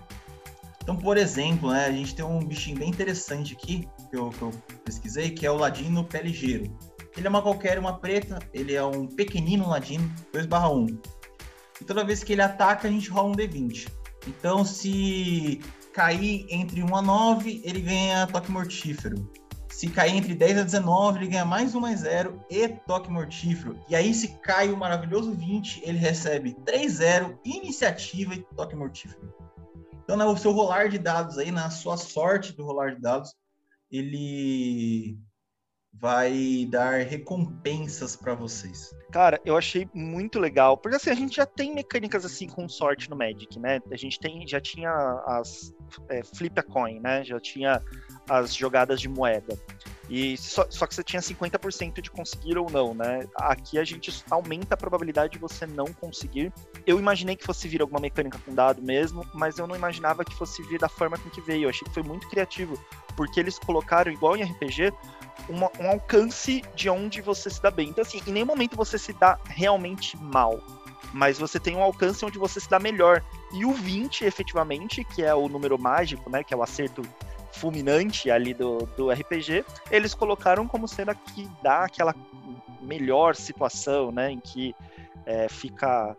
então, por exemplo, né, a gente tem um bichinho bem interessante aqui, que eu, que eu pesquisei, que é o Ladino Pé Ligeiro. Ele é uma qualquer, uma preta, ele é um pequenino Ladino, 2 1 e toda vez que ele ataca, a gente rola um D20. Então, se cair entre 1 a 9, ele ganha toque mortífero. Se cair entre 10 a 19, ele ganha mais um mais zero e toque mortífero. E aí, se cai o maravilhoso 20, ele recebe 3-0, iniciativa e toque mortífero. Então, no seu rolar de dados aí, na sua sorte do rolar de dados, ele vai dar recompensas para vocês. Cara, eu achei muito legal, porque assim, a gente já tem mecânicas assim com sorte no Magic, né? A gente tem, já tinha as é, flip a coin, né? Já tinha as jogadas de moeda. E só, só que você tinha 50% de conseguir ou não, né? Aqui a gente aumenta a probabilidade de você não conseguir. Eu imaginei que fosse vir alguma mecânica com dado mesmo, mas eu não imaginava que fosse vir da forma com que veio. Eu achei que foi muito criativo, porque eles colocaram, igual em RPG, uma, um alcance de onde você se dá bem. Então, assim, em nenhum momento você se dá realmente mal mas você tem um alcance onde você se dá melhor. E o 20, efetivamente, que é o número mágico, né, que é o acerto fulminante ali do, do RPG, eles colocaram como sendo que dá aquela melhor situação, né, em que é, fica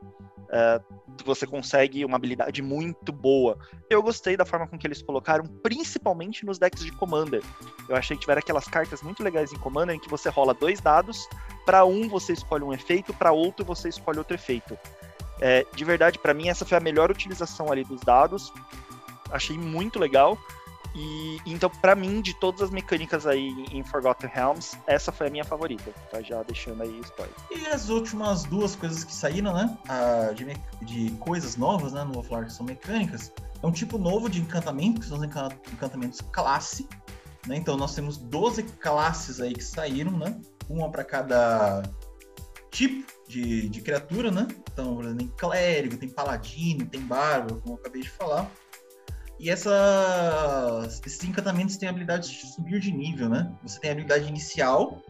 é, você consegue uma habilidade muito boa. Eu gostei da forma com que eles colocaram, principalmente nos decks de Commander. Eu achei que tiveram aquelas cartas muito legais em Commander em que você rola dois dados, para um você escolhe um efeito, para outro você escolhe outro efeito. É, de verdade, para mim essa foi a melhor utilização ali dos dados. Achei muito legal. E então, para mim, de todas as mecânicas aí em Forgotten Realms, essa foi a minha favorita. Tá já deixando aí spoiler. E as últimas duas coisas que saíram, né? Ah, de, de, coisas novas, né? Não vou falar que são mecânicas. É um tipo novo de encantamento, que são os encantamentos classe. Né? Então, nós temos 12 classes aí que saíram, né? Uma para cada tipo de, de criatura, né? Então, tem clérigo, tem paladino, tem bárbaro, como eu acabei de falar. E essas, esses encantamentos têm a habilidade de subir de nível, né? Você tem a habilidade inicial,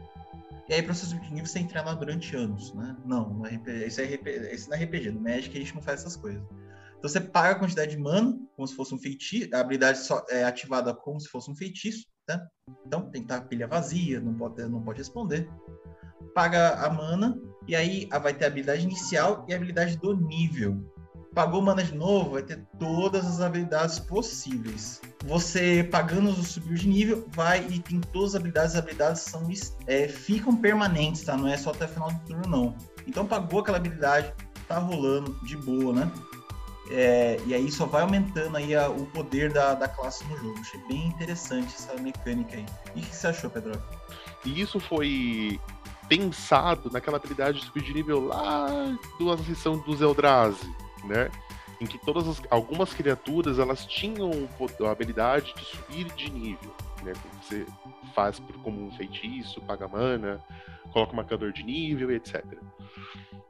e aí para você subir de nível você tem que treinar durante anos, né? Não, no RPG, isso, é RPG, não é RPG, no Magic a gente não faz essas coisas. Então você paga a quantidade de mana, como se fosse um feitiço, a habilidade só é ativada como se fosse um feitiço, né? Então tem que estar pilha vazia, não pode, não pode responder. Paga a mana, e aí vai ter a habilidade inicial e a habilidade do nível pagou mana de novo, vai ter todas as habilidades possíveis. Você pagando o subir de nível, vai e tem todas as habilidades. As habilidades são, é, ficam permanentes, tá? Não é só até o final do turno, não. Então pagou aquela habilidade, tá rolando de boa, né? É, e aí só vai aumentando aí a, o poder da, da classe no jogo. Achei bem interessante essa mecânica aí. E o que você achou, Pedro? E isso foi pensado naquela habilidade de subir de nível lá do sessão dos Eldrazi né? Em que todas as, algumas criaturas elas tinham a habilidade de subir de nível, né? Você faz por, como um feitiço, paga mana, coloca um marcador de nível, etc.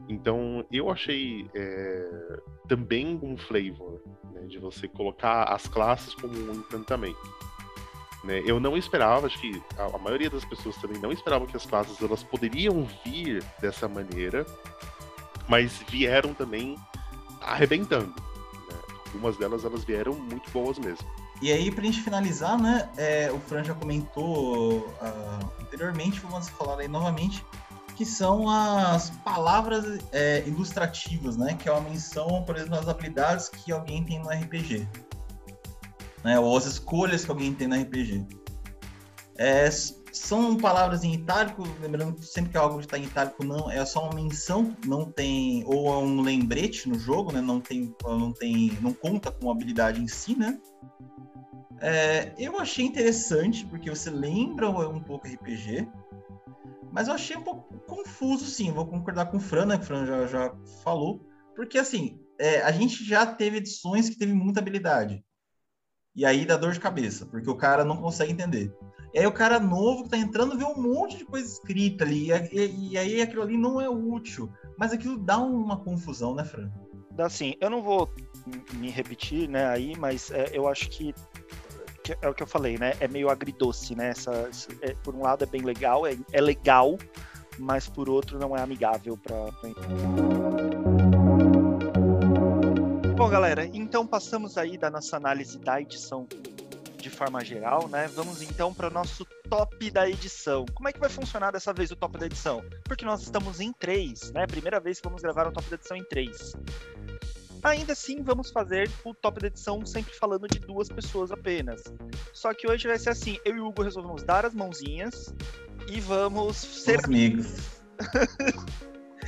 Então eu achei é, também um flavor né, de você colocar as classes como um encantamento. Né? Eu não esperava, acho que a, a, maioria das pessoas também não esperava que as classes elas poderiam vir dessa maneira, mas vieram também arrebentando. Né? Algumas delas elas vieram muito boas mesmo. E aí, pra gente finalizar, né, é, o Fran já comentou uh, anteriormente, vamos falar aí novamente, que são as palavras é, ilustrativas, né, que é uma menção, por exemplo, às habilidades que alguém tem no RPG. Né, ou as escolhas que alguém tem no RPG. É, são palavras em itálico, lembrando sempre que algo está em itálico não é só uma menção, não tem ou é um lembrete no jogo, né? Não tem, não tem, não conta com habilidade em si, né? É, eu achei interessante porque você lembra um pouco RPG, mas eu achei um pouco confuso, sim. Vou concordar com o Fran, né? Que o Fran já, já falou, porque assim é, a gente já teve edições que teve muita habilidade. E aí dá dor de cabeça, porque o cara não consegue entender. E aí o cara novo que tá entrando vê um monte de coisa escrita ali, e, e aí aquilo ali não é útil. Mas aquilo dá uma confusão, né, Fran? Dá sim. Eu não vou me repetir, né, aí, mas é, eu acho que, que, é o que eu falei, né? É meio agridoce, né? Essa, é, por um lado é bem legal, é, é legal, mas por outro não é amigável para pra... Bom, galera, então passamos aí da nossa análise da edição de forma geral, né? Vamos então para o nosso top da edição. Como é que vai funcionar dessa vez o top da edição? Porque nós estamos em três, né? Primeira vez que vamos gravar um top da edição em três. Ainda assim, vamos fazer o top da edição sempre falando de duas pessoas apenas. Só que hoje vai ser assim: eu e o Hugo resolvemos dar as mãozinhas e vamos ser amigos.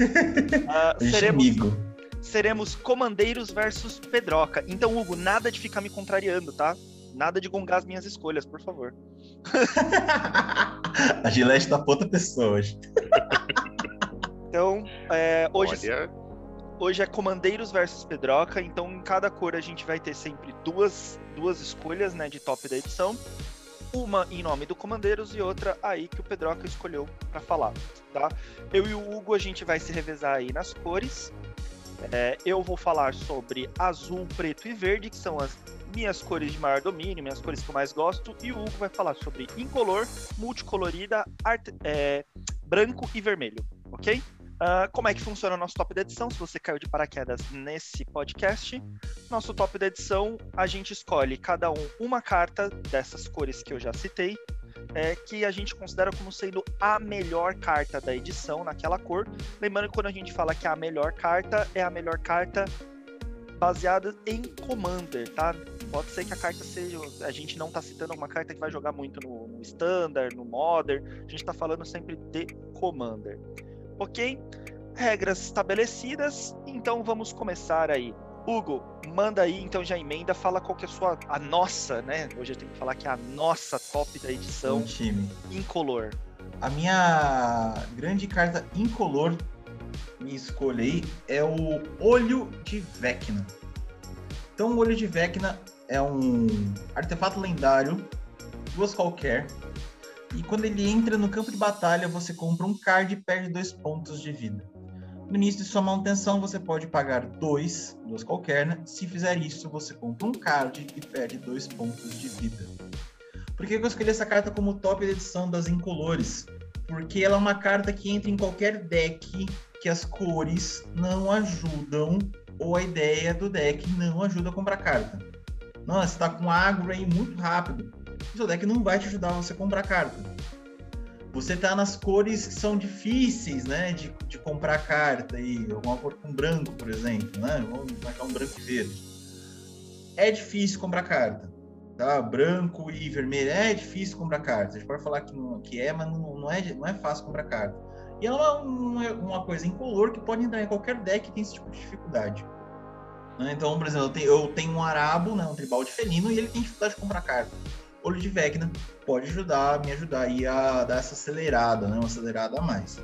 uh, seremos, amigo. Seremos comandeiros versus Pedroca. Então, Hugo, nada de ficar me contrariando, tá? Nada de gongar as minhas escolhas, por favor. a Gillette tá outra pessoa hoje. Então, é, hoje, Olha... hoje é Comandeiros versus Pedroca. Então, em cada cor a gente vai ter sempre duas, duas escolhas né, de top da edição. Uma em nome do Comandeiros e outra aí que o Pedroca escolheu para falar. Tá? Eu e o Hugo a gente vai se revezar aí nas cores. É, eu vou falar sobre azul, preto e verde, que são as minhas cores de maior domínio, minhas cores que eu mais gosto, e o Hugo vai falar sobre incolor, multicolorida, é, branco e vermelho, ok? Uh, como é que funciona o nosso top da edição? Se você caiu de paraquedas nesse podcast, nosso top da edição, a gente escolhe cada um uma carta dessas cores que eu já citei, é, que a gente considera como sendo a melhor carta da edição naquela cor. Lembrando que quando a gente fala que é a melhor carta, é a melhor carta baseada em Commander, tá? Pode ser que a carta seja. A gente não tá citando uma carta que vai jogar muito no, no Standard, no Modern. A gente tá falando sempre de Commander. Ok? Regras estabelecidas, então vamos começar aí. Hugo, manda aí, então já emenda, fala qual que é a sua, a nossa, né? Hoje eu tenho que falar que é a nossa top da edição. Um time. Incolor. A minha grande carta incolor minha escolha aí é o Olho de Vecna. Então, o Olho de Vecna é um artefato lendário, duas qualquer, e quando ele entra no campo de batalha, você compra um card e perde dois pontos de vida. No início de sua manutenção, você pode pagar dois, duas qualquer, né? Se fizer isso, você compra um card e perde dois pontos de vida. Por que eu escolhi essa carta como top da edição das incolores? Porque ela é uma carta que entra em qualquer deck que as cores não ajudam, ou a ideia do deck não ajuda a comprar carta. Nossa, você tá com agro aí muito rápido. O seu deck não vai te ajudar a você comprar carta. Você tá nas cores que são difíceis, né, de, de comprar carta aí, alguma cor com branco, por exemplo, né? Vamos marcar um branco e verde. É difícil comprar carta, tá? Branco e vermelho é difícil comprar carta. A gente pode falar que, não, que é, mas não, não, é, não é fácil comprar carta. E ela é uma, uma coisa incolor que pode entrar em qualquer deck que tem esse tipo de dificuldade. Né? Então, por exemplo, eu tenho, eu tenho, um arabo, né, um tribal de felino, e ele tem dificuldade de comprar carta. Olho de Vecna pode ajudar, me ajudar aí a dar essa acelerada, né, uma acelerada a mais.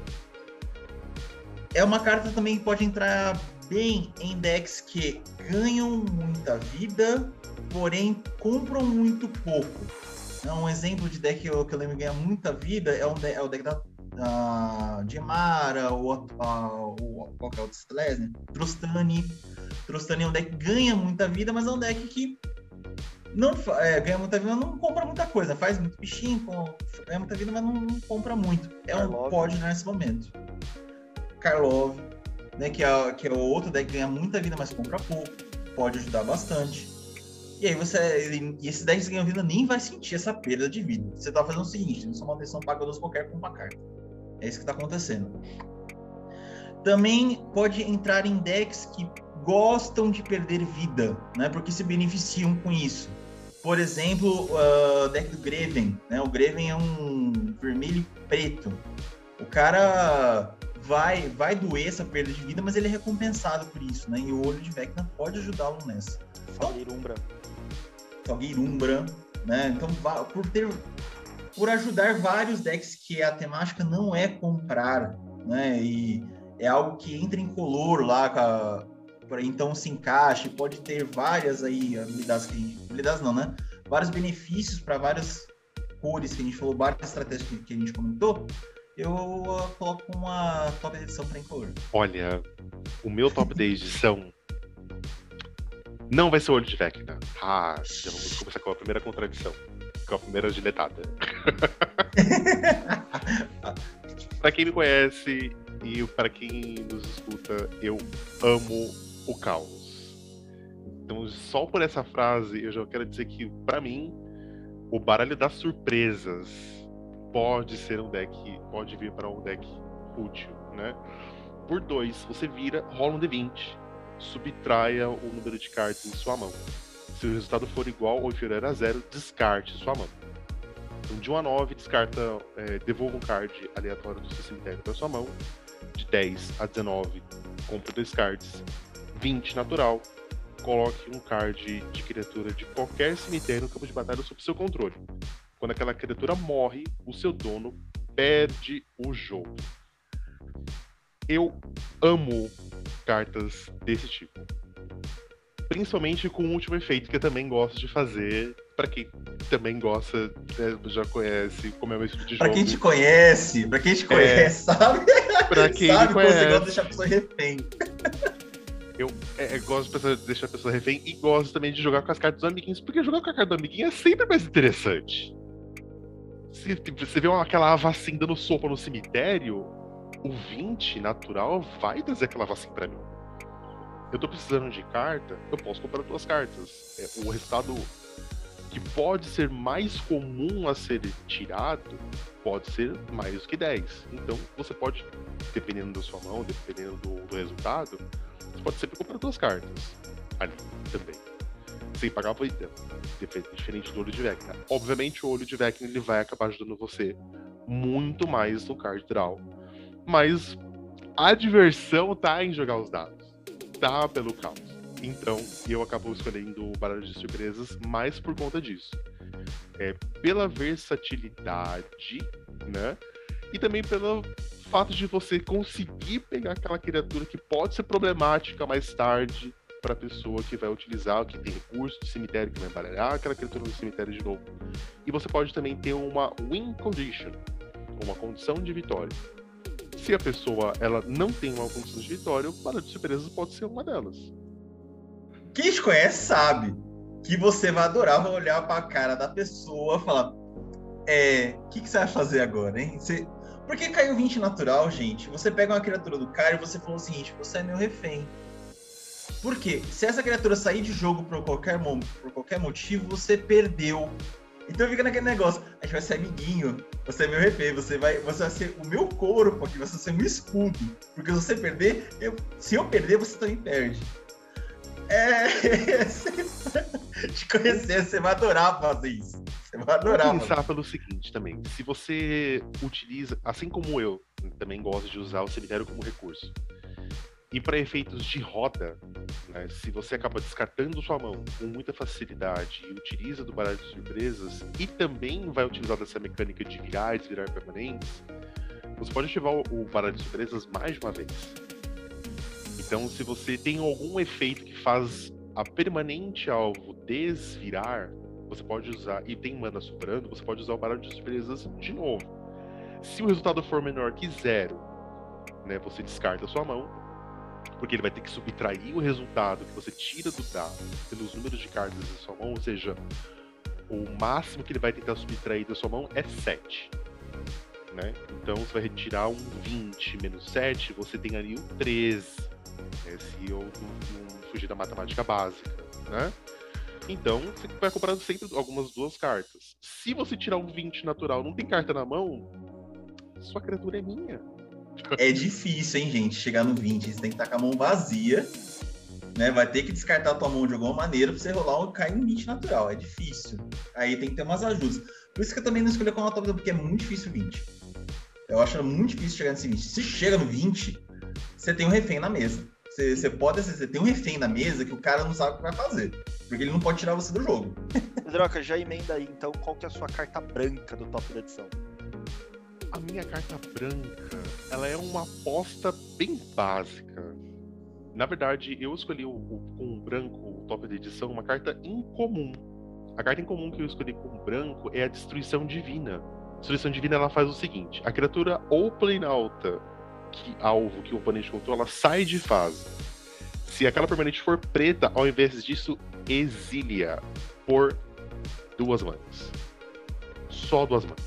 É uma carta também que pode entrar bem em decks que ganham muita vida, porém compram muito pouco. Então, um exemplo de deck que eu, que eu lembro que ganha muita vida é, um de, é o deck da Gemara, ou uh, qual que é o Slesne, Trostani. Trostani é um deck que ganha muita vida, mas é um deck que não é, ganha muita vida, não compra muita coisa. Faz muito bichinho, ganha muita vida, mas não, não compra muito. É Karlov. um pod nesse momento. Karlov, né, que, é, que é o outro deck que ganha muita vida, mas compra pouco. Pode ajudar bastante. E aí você. E esse 10 ganha vida nem vai sentir essa perda de vida. Você tá fazendo o seguinte, não só uma atenção paga dos qualquer com uma carta. É isso que está acontecendo. Também pode entrar em decks que gostam de perder vida, né? Porque se beneficiam com isso. Por exemplo, o uh, deck do Greven, né? O Greven é um vermelho preto. O cara vai vai doer essa perda de vida, mas ele é recompensado por isso, né? E o olho de Vecna pode ajudá-lo nessa. Falgueirumbra. Falgueirumbra, né? Então, por ter por ajudar vários decks que a temática não é comprar, né? E é algo que entra em color lá, a, então se encaixe, pode ter várias aí habilidades que gente, habilidades não, né? Vários benefícios para várias cores que a gente falou, várias estratégias que, a gente comentou. Eu uh, coloco uma top de edição para incolor. Olha, o meu top de edição não vai ser o olho de Vecna. Ah, já vamos começar com a primeira contradição com a primeira giletada. para quem me conhece e para quem nos escuta, eu amo o caos. Então, só por essa frase, eu já quero dizer que, para mim, o baralho das surpresas pode ser um deck, pode vir para um deck útil, né? Por dois, você vira, rola um D20 subtraia o número de cartas em sua mão. Se o resultado for igual ou inferior a zero, descarte sua mão. Então, de 1 a 9, descarta, é, devolva um card aleatório do seu cemitério para sua mão. De 10 a 19, compra dois cards. 20, natural. Coloque um card de criatura de qualquer cemitério no campo de batalha sob seu controle. Quando aquela criatura morre, o seu dono perde o jogo. Eu amo cartas desse tipo. Principalmente com o último efeito que eu também gosto de fazer. Para quem também gosta, né, já conhece como é o estilo de pra jogo. Pra quem te conhece, pra quem te é. conhece, é, sabe? Pra quem sabe conhece. você gosta de deixar a pessoa refém. Eu é, é gosto de deixar a pessoa refém e gosto também de jogar com as cartas dos amiguinhos, porque jogar com a carta do amiguinho é sempre mais interessante. Se tipo, você vê uma, aquela vacina dando sopa no cemitério, o 20 natural vai trazer aquela vacina para mim. Eu tô precisando de carta, eu posso comprar duas cartas. É, o resultado que pode ser mais comum a ser tirado pode ser mais do que 10. Então você pode, dependendo da sua mão, dependendo do, do resultado, pode sempre comprar duas cartas ali também. Sem pagar por diferente do olho de Vecna. Obviamente o olho de Vecna ele vai acabar ajudando você muito mais no card draw mas a diversão tá em jogar os dados, tá pelo caos. Então, eu acabo escolhendo o baralho de surpresas mais por conta disso. É, pela versatilidade, né? E também pelo fato de você conseguir pegar aquela criatura que pode ser problemática mais tarde para a pessoa que vai utilizar, que tem recurso de cemitério, que vai embaralhar aquela criatura no cemitério de novo. E você pode também ter uma win condition, uma condição de vitória. Se a pessoa ela não tem uma condição de vitória, o baralho de surpresas pode ser uma delas. Quem te conhece sabe que você vai adorar olhar para a cara da pessoa e falar: É, o que, que, você vai fazer agora, hein? Você... Porque caiu 20 natural, gente. Você pega uma criatura do cara e você falou o seguinte: você é meu refém. Por quê? Se essa criatura sair de jogo por qualquer, por qualquer motivo, você perdeu então fica naquele negócio, a gente vai ser amiguinho, você é meu refém, você vai, você vai ser o meu corpo aqui, você vai ser meu escudo. Porque se você perder, eu, se eu perder, você também perde. É. De conhecer, você vai adorar fazer isso. Você vai adorar. Vou pensar pelo seguinte também. Se você utiliza, assim como eu, também gosto de usar o cemitério como recurso. E para efeitos de roda, né, se você acaba descartando sua mão com muita facilidade e utiliza do baralho de surpresas, e também vai utilizar dessa mecânica de virar e desvirar permanentes, você pode ativar o baralho de surpresas mais de uma vez. Então, se você tem algum efeito que faz a permanente alvo desvirar, você pode usar, e tem mana sobrando, você pode usar o baralho de surpresas de novo. Se o resultado for menor que zero, né, você descarta a sua mão porque ele vai ter que subtrair o resultado que você tira do dado pelos números de cartas da sua mão, ou seja, o máximo que ele vai tentar subtrair da sua mão é 7. Né? Então você vai retirar um 20 menos 7, você tem ali um 13. Se eu não, fugir da matemática básica. Né? Então você vai comprar sempre algumas duas cartas. Se você tirar um 20 natural não tem carta na mão, sua criatura é minha. É difícil, hein, gente, chegar no 20. Você tem que estar com a mão vazia, né? Vai ter que descartar a tua mão de alguma maneira pra você rolar ou cair em 20 natural. É difícil. Aí tem que ter umas ajudas. Por isso que eu também não escolhi com a top, porque é muito difícil o 20. Eu acho muito difícil chegar nesse 20. Se chega no 20, você tem um refém na mesa. Você, você pode, você tem um refém na mesa que o cara não sabe o que vai fazer. Porque ele não pode tirar você do jogo. Droca, já emenda aí, então, qual que é a sua carta branca do top da edição? A minha carta branca, ela é uma aposta bem básica. Na verdade, eu escolhi o, o, com o branco, o top da edição, uma carta incomum. A carta incomum que eu escolhi com o branco é a Destruição Divina. A Destruição Divina ela faz o seguinte: a criatura ou plane alta, que alvo que o oponente controla, sai de fase. Se aquela permanente for preta, ao invés disso, exilia por duas mãos. Só duas mãos.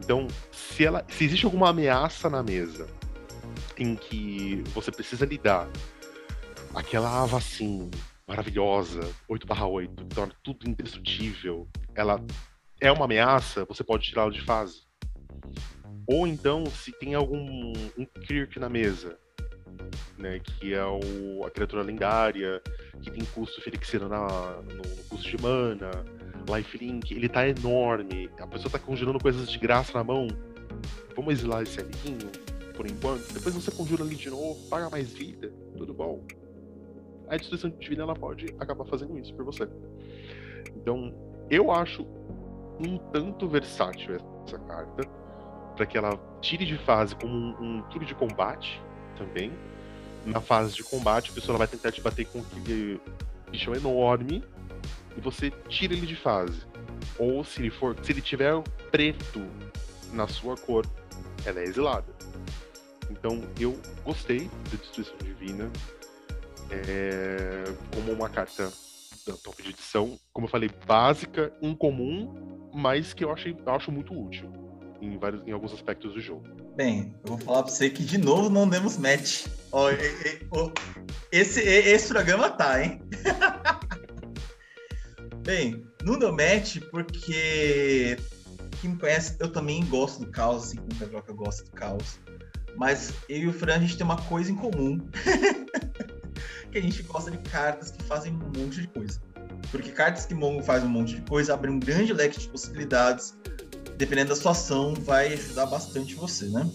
Então, se, ela, se existe alguma ameaça na mesa em que você precisa lidar, aquela ava assim, maravilhosa, 8/8, que torna tudo indestrutível, ela é uma ameaça, você pode tirá-la de fase. Ou então, se tem algum um Kirk na mesa, né? Que é o, a criatura lendária, que tem custo Felixina na, no, no custo de mana, lifelink, ele tá enorme, a pessoa tá conjurando coisas de graça na mão. Vamos exilar esse amiguinho por enquanto. Depois você conjura ali de novo, paga mais vida, tudo bom. A destruição divina ela pode acabar fazendo isso por você. Então, eu acho um tanto versátil essa carta para que ela tire de fase como um, um truque de combate também. Na fase de combate, a pessoa vai tentar te bater com aquele bichão enorme e você tira ele de fase. Ou se ele for, se ele tiver preto na sua cor, ela é exilada. Então eu gostei da Destruição Divina é, como uma carta da top de edição, como eu falei, básica, incomum, mas que eu, achei, eu acho muito útil em, vários, em alguns aspectos do jogo. Bem, eu vou falar pra você que de novo não demos match. Ó, esse, esse programa tá, hein? Bem, não deu match porque quem me conhece, eu também gosto do caos, assim como o Pedroca gosta do caos. Mas eu e o Fran, a gente tem uma coisa em comum. que a gente gosta de cartas que fazem um monte de coisa. Porque cartas que Mongo faz um monte de coisa abrem um grande leque de possibilidades dependendo da sua ação, vai ajudar bastante você, né?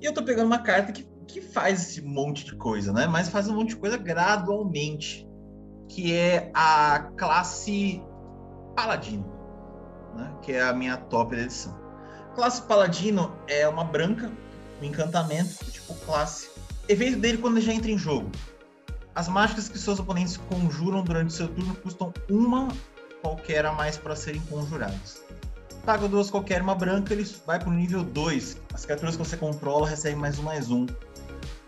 E eu tô pegando uma carta que, que faz esse monte de coisa, né? Mas faz um monte de coisa gradualmente, que é a classe Paladino, né? Que é a minha top da edição. Classe Paladino é uma branca, um encantamento, tipo classe. Efeito dele quando ele já entra em jogo. As mágicas que seus oponentes conjuram durante seu turno custam uma qualquer a mais para serem conjuradas paga duas qualquer, uma branca, ele vai pro nível 2. As criaturas que você controla recebem mais um, mais um.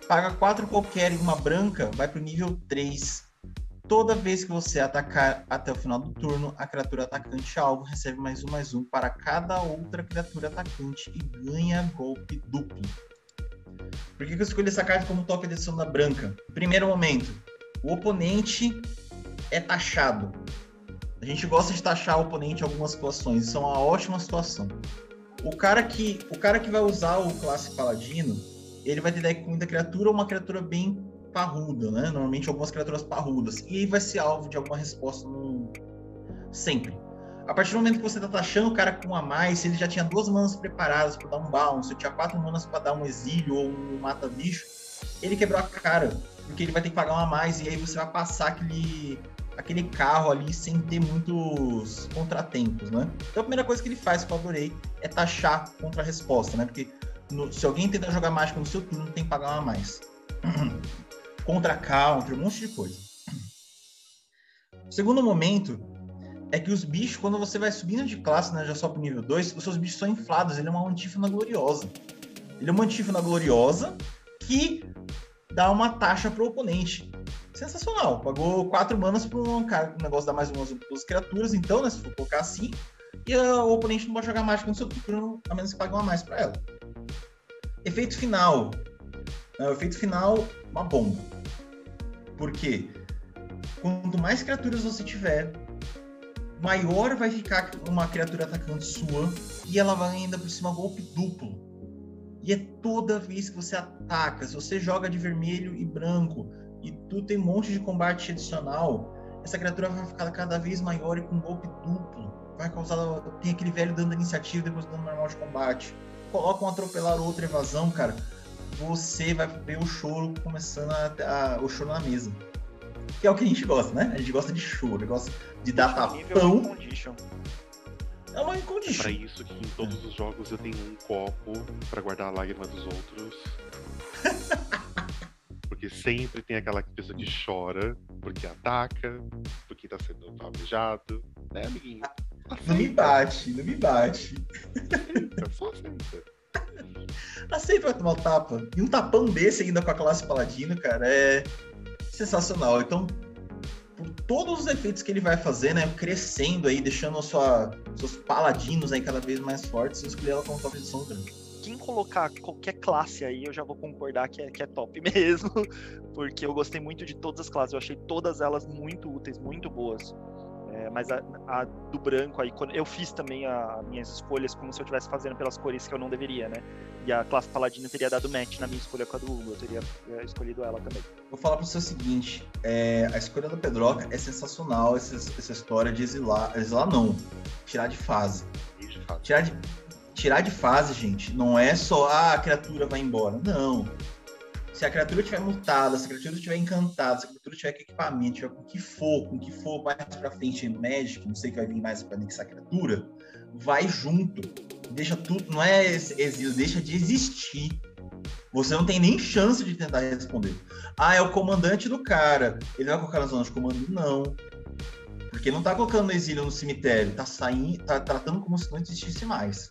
Paga quatro qualquer e uma branca, vai pro nível 3. Toda vez que você atacar até o final do turno, a criatura atacante alvo recebe mais um, mais um para cada outra criatura atacante e ganha golpe duplo. Por que, que eu escolhi essa carta como toque de edição da branca? Primeiro momento, o oponente é taxado. A gente gosta de taxar o oponente em algumas situações, isso é uma ótima situação. O cara que, o cara que vai usar o classe paladino, ele vai ter deck com muita criatura ou uma criatura bem parruda, né? Normalmente algumas criaturas parrudas. E vai ser alvo de alguma resposta no... sempre. A partir do momento que você tá taxando o cara com a mais, se ele já tinha duas manas preparadas para dar um bounce, se tinha quatro manas para dar um exílio ou um mata-bicho, ele quebrou a cara, porque ele vai ter que pagar um a mais, e aí você vai passar aquele aquele carro ali sem ter muitos contratempos, né? Então a primeira coisa que ele faz, que eu adorei, é taxar contra a resposta, né? Porque no, se alguém tentar jogar mágica no seu turno, tem que pagar uma mais. contra counter, um monte de coisa. O segundo momento é que os bichos, quando você vai subindo de classe, né, já só pro nível 2, os seus bichos são inflados, ele é uma antífona gloriosa. Ele é uma antífona gloriosa que dá uma taxa pro oponente sensacional. Pagou quatro manas para um negócio dá mais umas duas criaturas, então, né? Se for colocar assim, e o oponente não pode jogar mágica no seu turno, a menos que pague uma mais para ela. Efeito final. É, o efeito final, uma bomba. Por quê? Quanto mais criaturas você tiver, maior vai ficar uma criatura atacante sua e ela vai ainda por cima golpe duplo. E é toda vez que você ataca, se você joga de vermelho e branco, e tu tem um monte de combate adicional, essa criatura vai ficar cada vez maior e com golpe duplo. Vai causar. Tem aquele velho dano da iniciativa depois do dano normal de combate. Coloca um atropelar ou outra evasão, cara. Você vai ver o choro começando a, a, o choro na mesa. Que é o que a gente gosta, né? A gente gosta de choro, gosta de dar tapão. É uma condition. Pra isso que em todos os jogos eu tenho um copo para guardar a lágrima dos outros. Porque sempre tem aquela pessoa que chora porque ataca, porque tá sendo alvejado, né, amiguinho? Aceita. Não me bate, não me bate. Aceita, só aceita. Aceita vai tomar um tapa. E um tapão desse ainda com a classe paladino, cara, é sensacional. Então, por todos os efeitos que ele vai fazer, né, crescendo aí, deixando sua, seus paladinos aí cada vez mais fortes, eu escolhi ela como top de grande quem colocar qualquer classe aí, eu já vou concordar que é, que é top mesmo, porque eu gostei muito de todas as classes, eu achei todas elas muito úteis, muito boas. É, mas a, a, do branco aí, quando eu fiz também as minhas escolhas como se eu estivesse fazendo pelas cores que eu não deveria, né? E a classe paladina teria dado match na minha escolha com a do Hugo, eu teria é, escolhido ela também. Vou falar para você o seguinte: é, a escolha da Pedroca é sensacional, essa, essa história de exilar. Exilar não, tirar de fase. Tirar de, tirar de fase, gente, não é só ah, a criatura vai embora. Não se a criatura estiver mutada, se a criatura estiver encantada, se a criatura tiver com equipamento, tiver com o que for, com o que for mais pra frente Magic, não sei que vai vir mais pra anexar a criatura, vai junto. Deixa tudo, não é exílio, deixa de existir. Você não tem nem chance de tentar responder. Ah, é o comandante do cara. Ele vai colocar na zona de comando? Não. Porque não tá colocando exílio no cemitério, tá saindo, tá tratando como se não existisse mais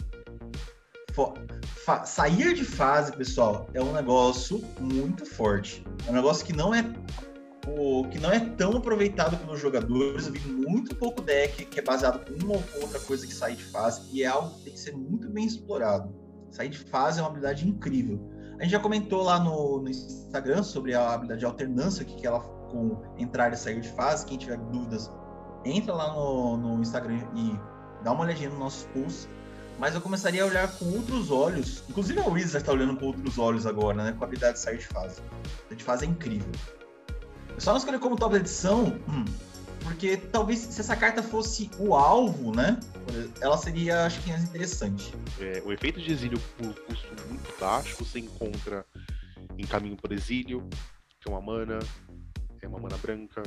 sair de fase, pessoal, é um negócio muito forte. É um negócio que não é o que não é tão aproveitado pelos jogadores. Eu vi muito pouco deck que é baseado em uma ou outra coisa que sai de fase e é algo que tem que ser muito bem explorado. Sair de fase é uma habilidade incrível. A gente já comentou lá no, no Instagram sobre a habilidade de alternância, que, que ela com entrar e sair de fase. Quem tiver dúvidas, entra lá no, no Instagram e dá uma olhadinha nos nossos posts mas eu começaria a olhar com outros olhos. Inclusive a Wizard está olhando com outros olhos agora, né? Com a habilidade de sair de fase. A de fase é incrível. Eu só não escolhi como top da edição, hum, porque talvez se essa carta fosse o alvo, né? Ela seria, acho que, mais interessante. É, o efeito de exílio por custo muito baixo você encontra em Caminho por Exílio, que é uma mana, é uma mana branca.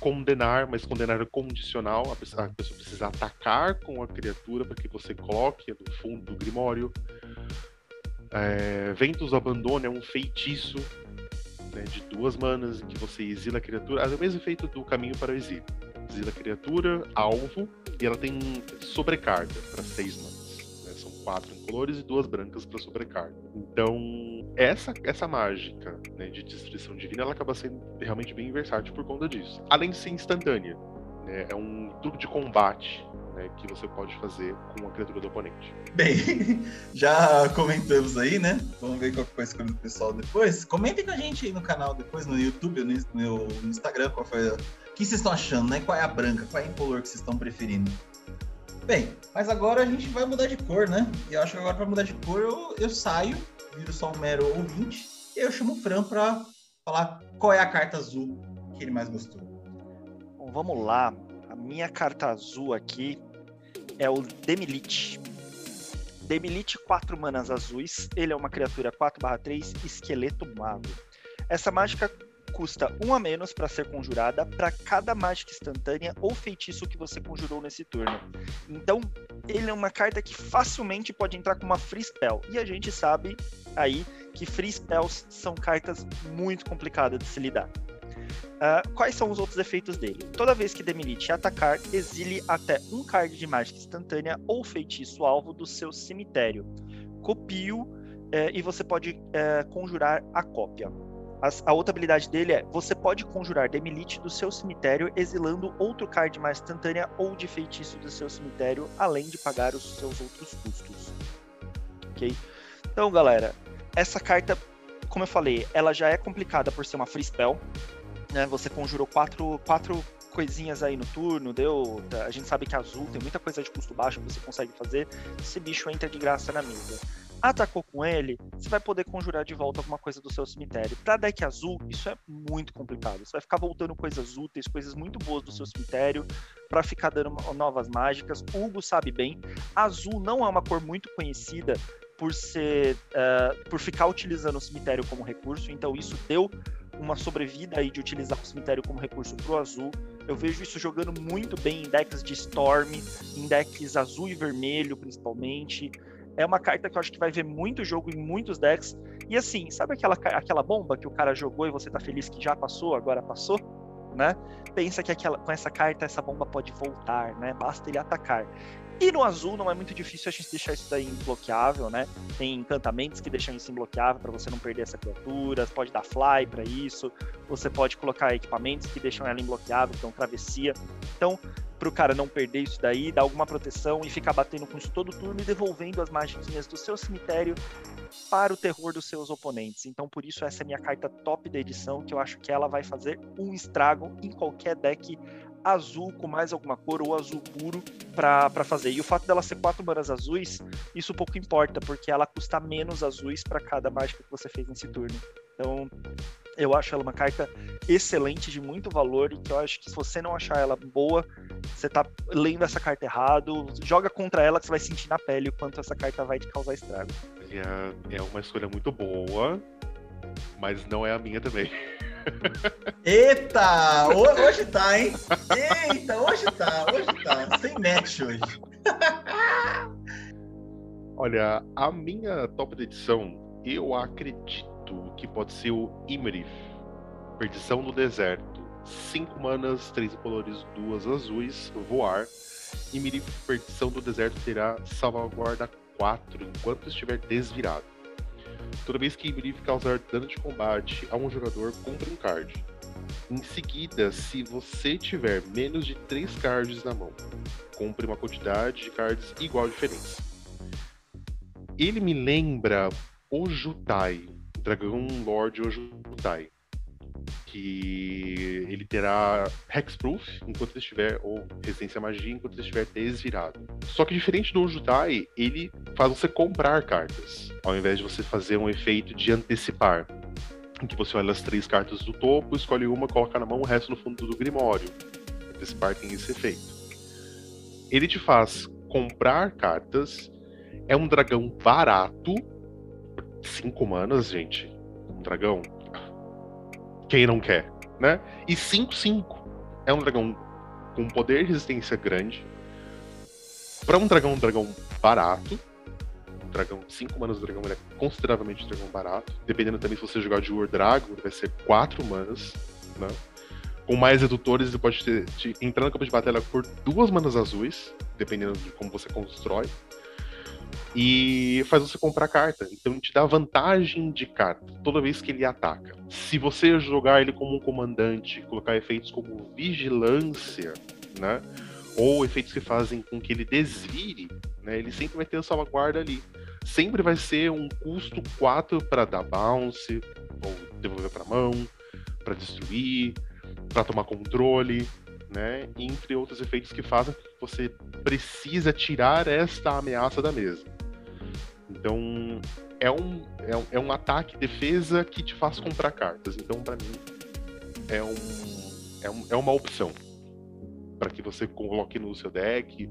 Condenar, mas condenar é condicional. A pessoa, a pessoa precisa atacar com a criatura para que você coloque no fundo do Grimório. É, Ventos do Abandono é um feitiço né, de duas manas em que você exila a criatura. É o mesmo efeito do Caminho para o Exílio. Exila a criatura, alvo, e ela tem sobrecarga para seis manas quatro incolores e duas brancas para sobrecarga. Então, essa, essa mágica né, de destruição divina ela acaba sendo realmente bem versátil por conta disso. Além de ser instantânea, né, é um truque de combate né, que você pode fazer com a criatura do oponente. Bem, já comentamos aí, né? Vamos ver qual foi a escolha do pessoal depois. Comentem com a gente aí no canal depois, no YouTube, no, no, no Instagram, qual foi a... O que vocês estão achando, né? Qual é a branca? Qual é a incolor que vocês estão preferindo? Bem, mas agora a gente vai mudar de cor, né? Eu acho que agora para mudar de cor eu, eu saio, viro só um mero ouvinte, e eu chamo o Fran para falar qual é a carta azul que ele mais gostou. Bom, vamos lá. A minha carta azul aqui é o Demilite. Demilite 4 manas azuis. Ele é uma criatura 4/3 esqueleto mago. Essa mágica custa um a menos para ser conjurada para cada mágica instantânea ou feitiço que você conjurou nesse turno. Então, ele é uma carta que facilmente pode entrar com uma free spell. E a gente sabe aí que free spells são cartas muito complicadas de se lidar. Uh, quais são os outros efeitos dele? Toda vez que Demilite atacar, exile até um card de mágica instantânea ou feitiço alvo do seu cemitério. Copio uh, e você pode uh, conjurar a cópia. A, a, outra habilidade dele é: você pode conjurar Demilite do seu cemitério, exilando outro card mais instantânea ou de feitiço do seu cemitério, além de pagar os seus outros custos. Ok? Então, galera, essa carta, como eu falei, ela já é complicada por ser uma free spell. Né? Você conjurou quatro, quatro coisinhas aí no turno, deu. A gente sabe que azul tem muita coisa de custo baixo que você consegue fazer. Esse bicho entra de graça na mesa atacou com ele, você vai poder conjurar de volta alguma coisa do seu cemitério. Para deck azul, isso é muito complicado. Você vai ficar voltando coisas úteis, coisas muito boas do seu cemitério, para ficar dando novas mágicas. O Hugo sabe bem. Azul não é uma cor muito conhecida por ser, uh, por ficar utilizando o cemitério como recurso. Então isso deu uma sobrevida aí de utilizar o cemitério como recurso pro azul. Eu vejo isso jogando muito bem em decks de Storm, em decks azul e vermelho, principalmente é uma carta que eu acho que vai ver muito jogo em muitos decks. E assim, sabe aquela, aquela bomba que o cara jogou e você tá feliz que já passou, agora passou? Né? Pensa que aquela, com essa carta essa bomba pode voltar, né? Basta ele atacar. E no azul não é muito difícil a gente deixar isso daí imbloqueável, né? Tem encantamentos que deixam isso imbloqueável para você não perder essa criatura, pode dar fly para isso, você pode colocar equipamentos que deixam ela imbloqueável, então travessia. Então, para o cara não perder isso daí, dar alguma proteção e ficar batendo com isso todo turno e devolvendo as magiquinhas do seu cemitério para o terror dos seus oponentes. Então, por isso, essa é a minha carta top da edição, que eu acho que ela vai fazer um estrago em qualquer deck azul com mais alguma cor ou azul puro para fazer. E o fato dela ser quatro manas azuis, isso pouco importa, porque ela custa menos azuis para cada mágica que você fez nesse turno. Então, eu acho ela uma carta excelente, de muito valor, e que eu acho que se você não achar ela boa, você tá lendo essa carta errado, joga contra ela que você vai sentir na pele o quanto essa carta vai te causar estrago. É, uma escolha muito boa, mas não é a minha também. Eita! Hoje tá, hein? Eita, hoje tá, hoje tá. Sem match hoje. Olha, a minha top da edição, eu acredito que pode ser o Imerif, Perdição do Deserto. 5 manas, 3 colores, 2 azuis, voar. Imerif, Perdição do Deserto terá salvaguarda 4 enquanto estiver desvirado. Toda vez que Imerif causar dano de combate a um jogador, compre um card. Em seguida, se você tiver menos de 3 cards na mão, compre uma quantidade de cards igual a diferença. Ele me lembra o Jutai, Dragão Lord Ojutai. Que ele terá Hexproof enquanto ele estiver, ou Resistência à Magia enquanto ele estiver desvirado. Só que diferente do Ojutai, ele faz você comprar cartas, ao invés de você fazer um efeito de antecipar. Em que você olha as três cartas do topo, escolhe uma, coloca na mão, o resto no fundo do Grimório. Antecipar tem esse efeito. Ele te faz comprar cartas, é um dragão barato, 5 manas, gente. Um dragão. Quem não quer, né? E 5-5. É um dragão com poder e resistência grande. Para um dragão, um dragão barato. Um dragão, 5 manas do dragão, ele é consideravelmente um dragão barato. Dependendo também se você jogar de War Dragon, vai ser 4 manas, né? Com mais redutores, ele pode ter, te, entrar no campo de batalha por duas manas azuis, dependendo de como você constrói e faz você comprar carta. Então te dá vantagem de carta toda vez que ele ataca. Se você jogar ele como um comandante, colocar efeitos como vigilância, né? Ou efeitos que fazem com que ele desvire, né? Ele sempre vai ter a salvaguarda ali. Sempre vai ser um custo 4 para dar bounce, ou devolver para mão, para destruir, para tomar controle, né? Entre outros efeitos que fazem que você precisa tirar esta ameaça da mesa. Então, é um, é um, é um ataque defesa que te faz comprar cartas. Então, para mim, é, um, é, um, é uma opção para que você coloque no seu deck.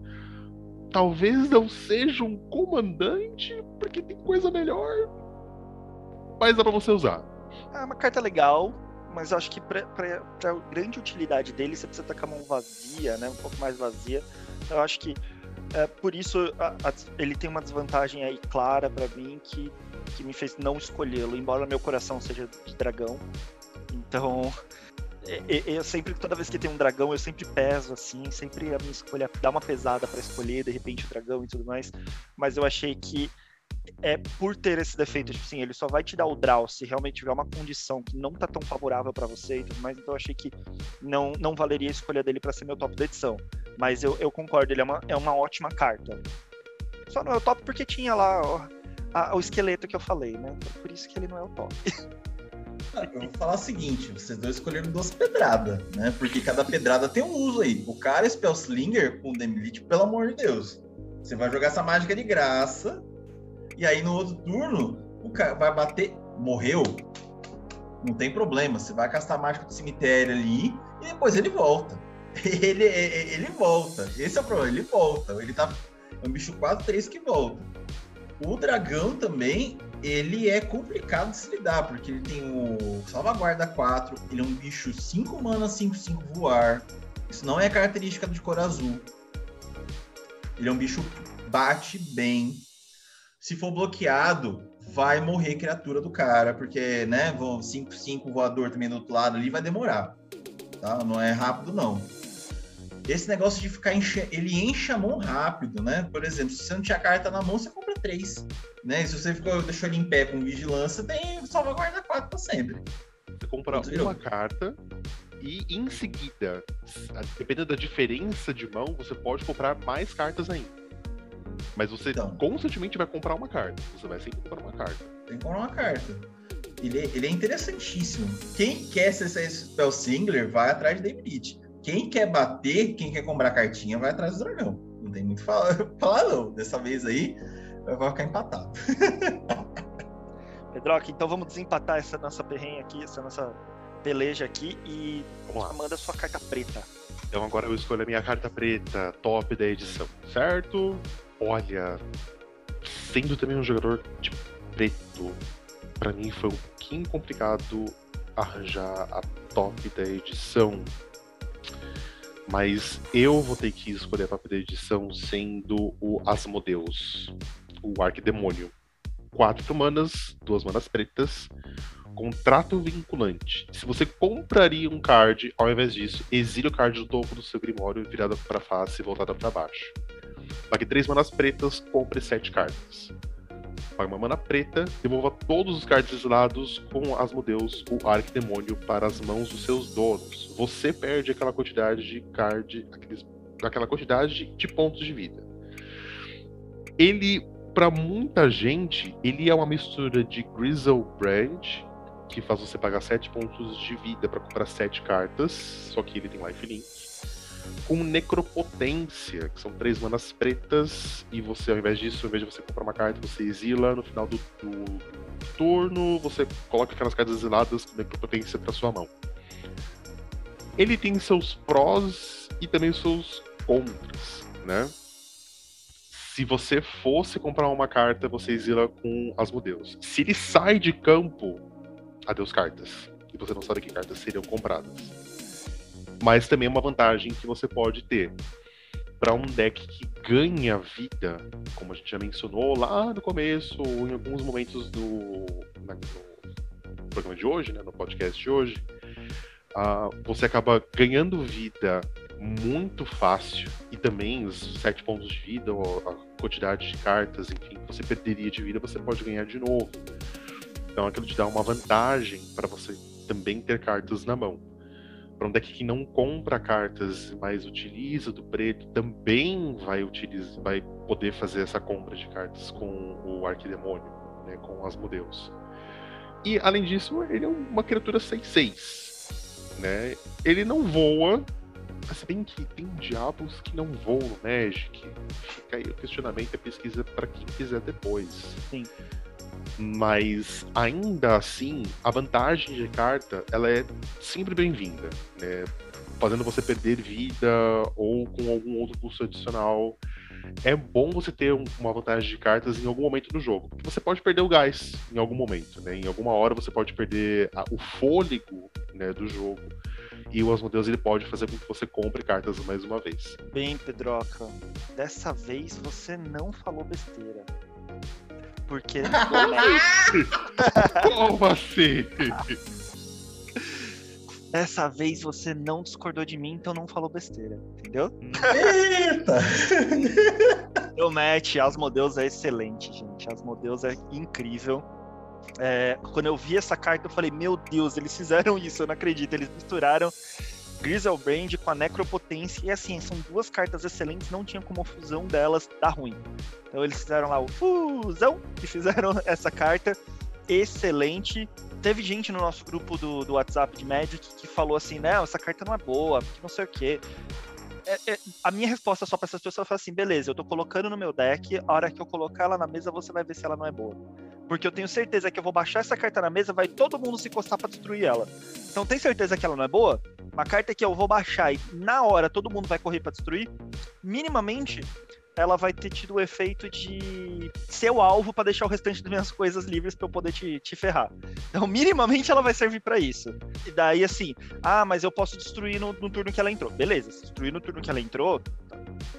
Talvez não seja um comandante, porque tem coisa melhor, mas dá para você usar. É uma carta legal, mas acho que para grande utilidade dele, você precisa estar com a mão vazia, né? Um pouco mais vazia. Eu acho que é, por isso a, a, ele tem uma desvantagem aí clara para mim que, que me fez não escolhê-lo, embora meu coração seja de dragão. Então, eu sempre, toda vez que tem um dragão, eu sempre peso assim, sempre a minha escolha dá uma pesada para escolher, de repente o dragão e tudo mais. Mas eu achei que é por ter esse defeito, tipo assim, ele só vai te dar o draw se realmente tiver uma condição que não tá tão favorável para você e tudo mais, então eu achei que não, não valeria a escolha dele para ser meu top da edição. Mas eu, eu concordo, ele é uma, é uma ótima carta. Só não é o top porque tinha lá ó, a, o esqueleto que eu falei, né? Então, por isso que ele não é o top. Ah, eu vou falar o seguinte, vocês dois escolheram duas pedradas, né? Porque cada pedrada tem um uso aí. O cara Spellslinger com Demilite, pelo amor de Deus. Você vai jogar essa mágica de graça, e aí no outro turno, o cara vai bater, morreu. Não tem problema. Você vai castar a mágica do cemitério ali e depois ele volta. Ele, ele volta. Esse é o problema, ele volta. Ele tá. É um bicho 4-3 que volta. O dragão também, ele é complicado de se lidar, porque ele tem o salvaguarda 4, ele é um bicho 5 mana, 5-5 voar. Isso não é característica de cor azul. Ele é um bicho bate bem, se for bloqueado, vai morrer criatura do cara, porque, né, 5-5 voador também do outro lado ali vai demorar. Tá? Não é rápido, não. Esse negócio de ficar enche... ele enche a mão rápido, né? Por exemplo, se você não tinha carta na mão, você compra três. Né? E se você ficou, deixou ele em pé com vigilância, tem salvaguarda 4 para sempre. Você compra uma carta e em seguida, dependendo da diferença de mão, você pode comprar mais cartas ainda. Mas você então, constantemente vai comprar uma carta. Você vai sempre comprar uma carta. Tem que comprar uma carta. Ele, é, ele é interessantíssimo. Quem quer ser esse Spell Singler, vai atrás de David quem quer bater, quem quer comprar cartinha, vai atrás do dragão. Não tem muito falar, falar não. Dessa vez aí, vai ficar empatado. Pedroca, então vamos desempatar essa nossa perrenha aqui, essa nossa peleja aqui e manda sua carta preta. Então agora eu escolho a minha carta preta, top da edição, certo? Olha, sendo também um jogador de preto, para mim foi um pouquinho complicado arranjar a top da edição. Mas eu vou ter que escolher a da edição sendo o Asmodeus, o Arquidemônio. Quatro manas, duas manas pretas, Contrato vinculante. Se você compraria um card, ao invés disso, exile o card do topo do seu Grimório virado para face e voltada para baixo. Pague três manas pretas, compre sete cartas. Pague uma mana preta, devolva todos os cards com Asmodeus, o Arquidemônio, para as mãos dos seus donos. Você perde aquela quantidade de card, aqueles, aquela quantidade de pontos de vida. Ele para muita gente, ele é uma mistura de Grizzlebrand que faz você pagar 7 pontos de vida para comprar 7 cartas, só que ele tem lifelink. Com Necropotência, que são 3 manas pretas, e você, ao invés disso, ao invés de você comprar uma carta, você exila no final do, do turno, você coloca aquelas cartas exiladas com Necropotência para sua mão. Ele tem seus prós e também seus contras, né? se você fosse comprar uma carta, você exila com Asmodeus. Se ele sai de campo, adeus cartas. E você não sabe que cartas seriam compradas. Mas também é uma vantagem que você pode ter para um deck que ganha vida, como a gente já mencionou lá no começo, ou em alguns momentos do, na, no programa de hoje, né, no podcast de hoje, uh, você acaba ganhando vida muito fácil e também os sete pontos de vida, ou a quantidade de cartas, enfim, que você perderia de vida, você pode ganhar de novo. Então aquilo te dá uma vantagem para você também ter cartas na mão. Para um deck que não compra cartas, mas utiliza do preto, também vai utilizar, vai poder fazer essa compra de cartas com o Arquidemônio, né, com as modelos. E além disso, ele é uma criatura 6-6. Né? Ele não voa, se bem que tem diabos que não voam no Magic. Fica aí o questionamento a pesquisa para quem quiser depois. Sim. Mas ainda assim, a vantagem de carta ela é sempre bem-vinda, né? Fazendo você perder vida ou com algum outro custo adicional. É bom você ter uma vantagem de cartas em algum momento do jogo. Porque você pode perder o gás em algum momento, né? Em alguma hora você pode perder a, o fôlego né, do jogo. E o Asmodeus ele pode fazer com que você compre cartas mais uma vez. Bem, Pedroca, dessa vez você não falou besteira. Porque. Como assim? Dessa vez você não discordou de mim, então não falou besteira, entendeu? Eita! O match, Asmodeus é excelente, gente. Asmodeus é incrível. É, quando eu vi essa carta, eu falei, meu Deus, eles fizeram isso, eu não acredito. Eles misturaram Griselbrand com a Necropotência, e assim, são duas cartas excelentes, não tinha como a fusão delas dar ruim. Então eles fizeram lá o fusão e fizeram essa carta excelente. Teve gente no nosso grupo do, do WhatsApp de Magic que falou assim, não, essa carta não é boa, não sei o quê. É, é, a minha resposta só para essas pessoas foi assim: beleza, eu tô colocando no meu deck, a hora que eu colocar ela na mesa, você vai ver se ela não é boa. Porque eu tenho certeza que eu vou baixar essa carta na mesa, vai todo mundo se encostar para destruir ela. Então tem certeza que ela não é boa? Uma carta que eu vou baixar e na hora todo mundo vai correr para destruir, minimamente ela vai ter tido o efeito de ser o alvo para deixar o restante das minhas coisas livres para eu poder te, te ferrar. Então, minimamente ela vai servir para isso. E daí, assim, ah, mas eu posso destruir no, no turno que ela entrou. Beleza, se destruir no turno que ela entrou,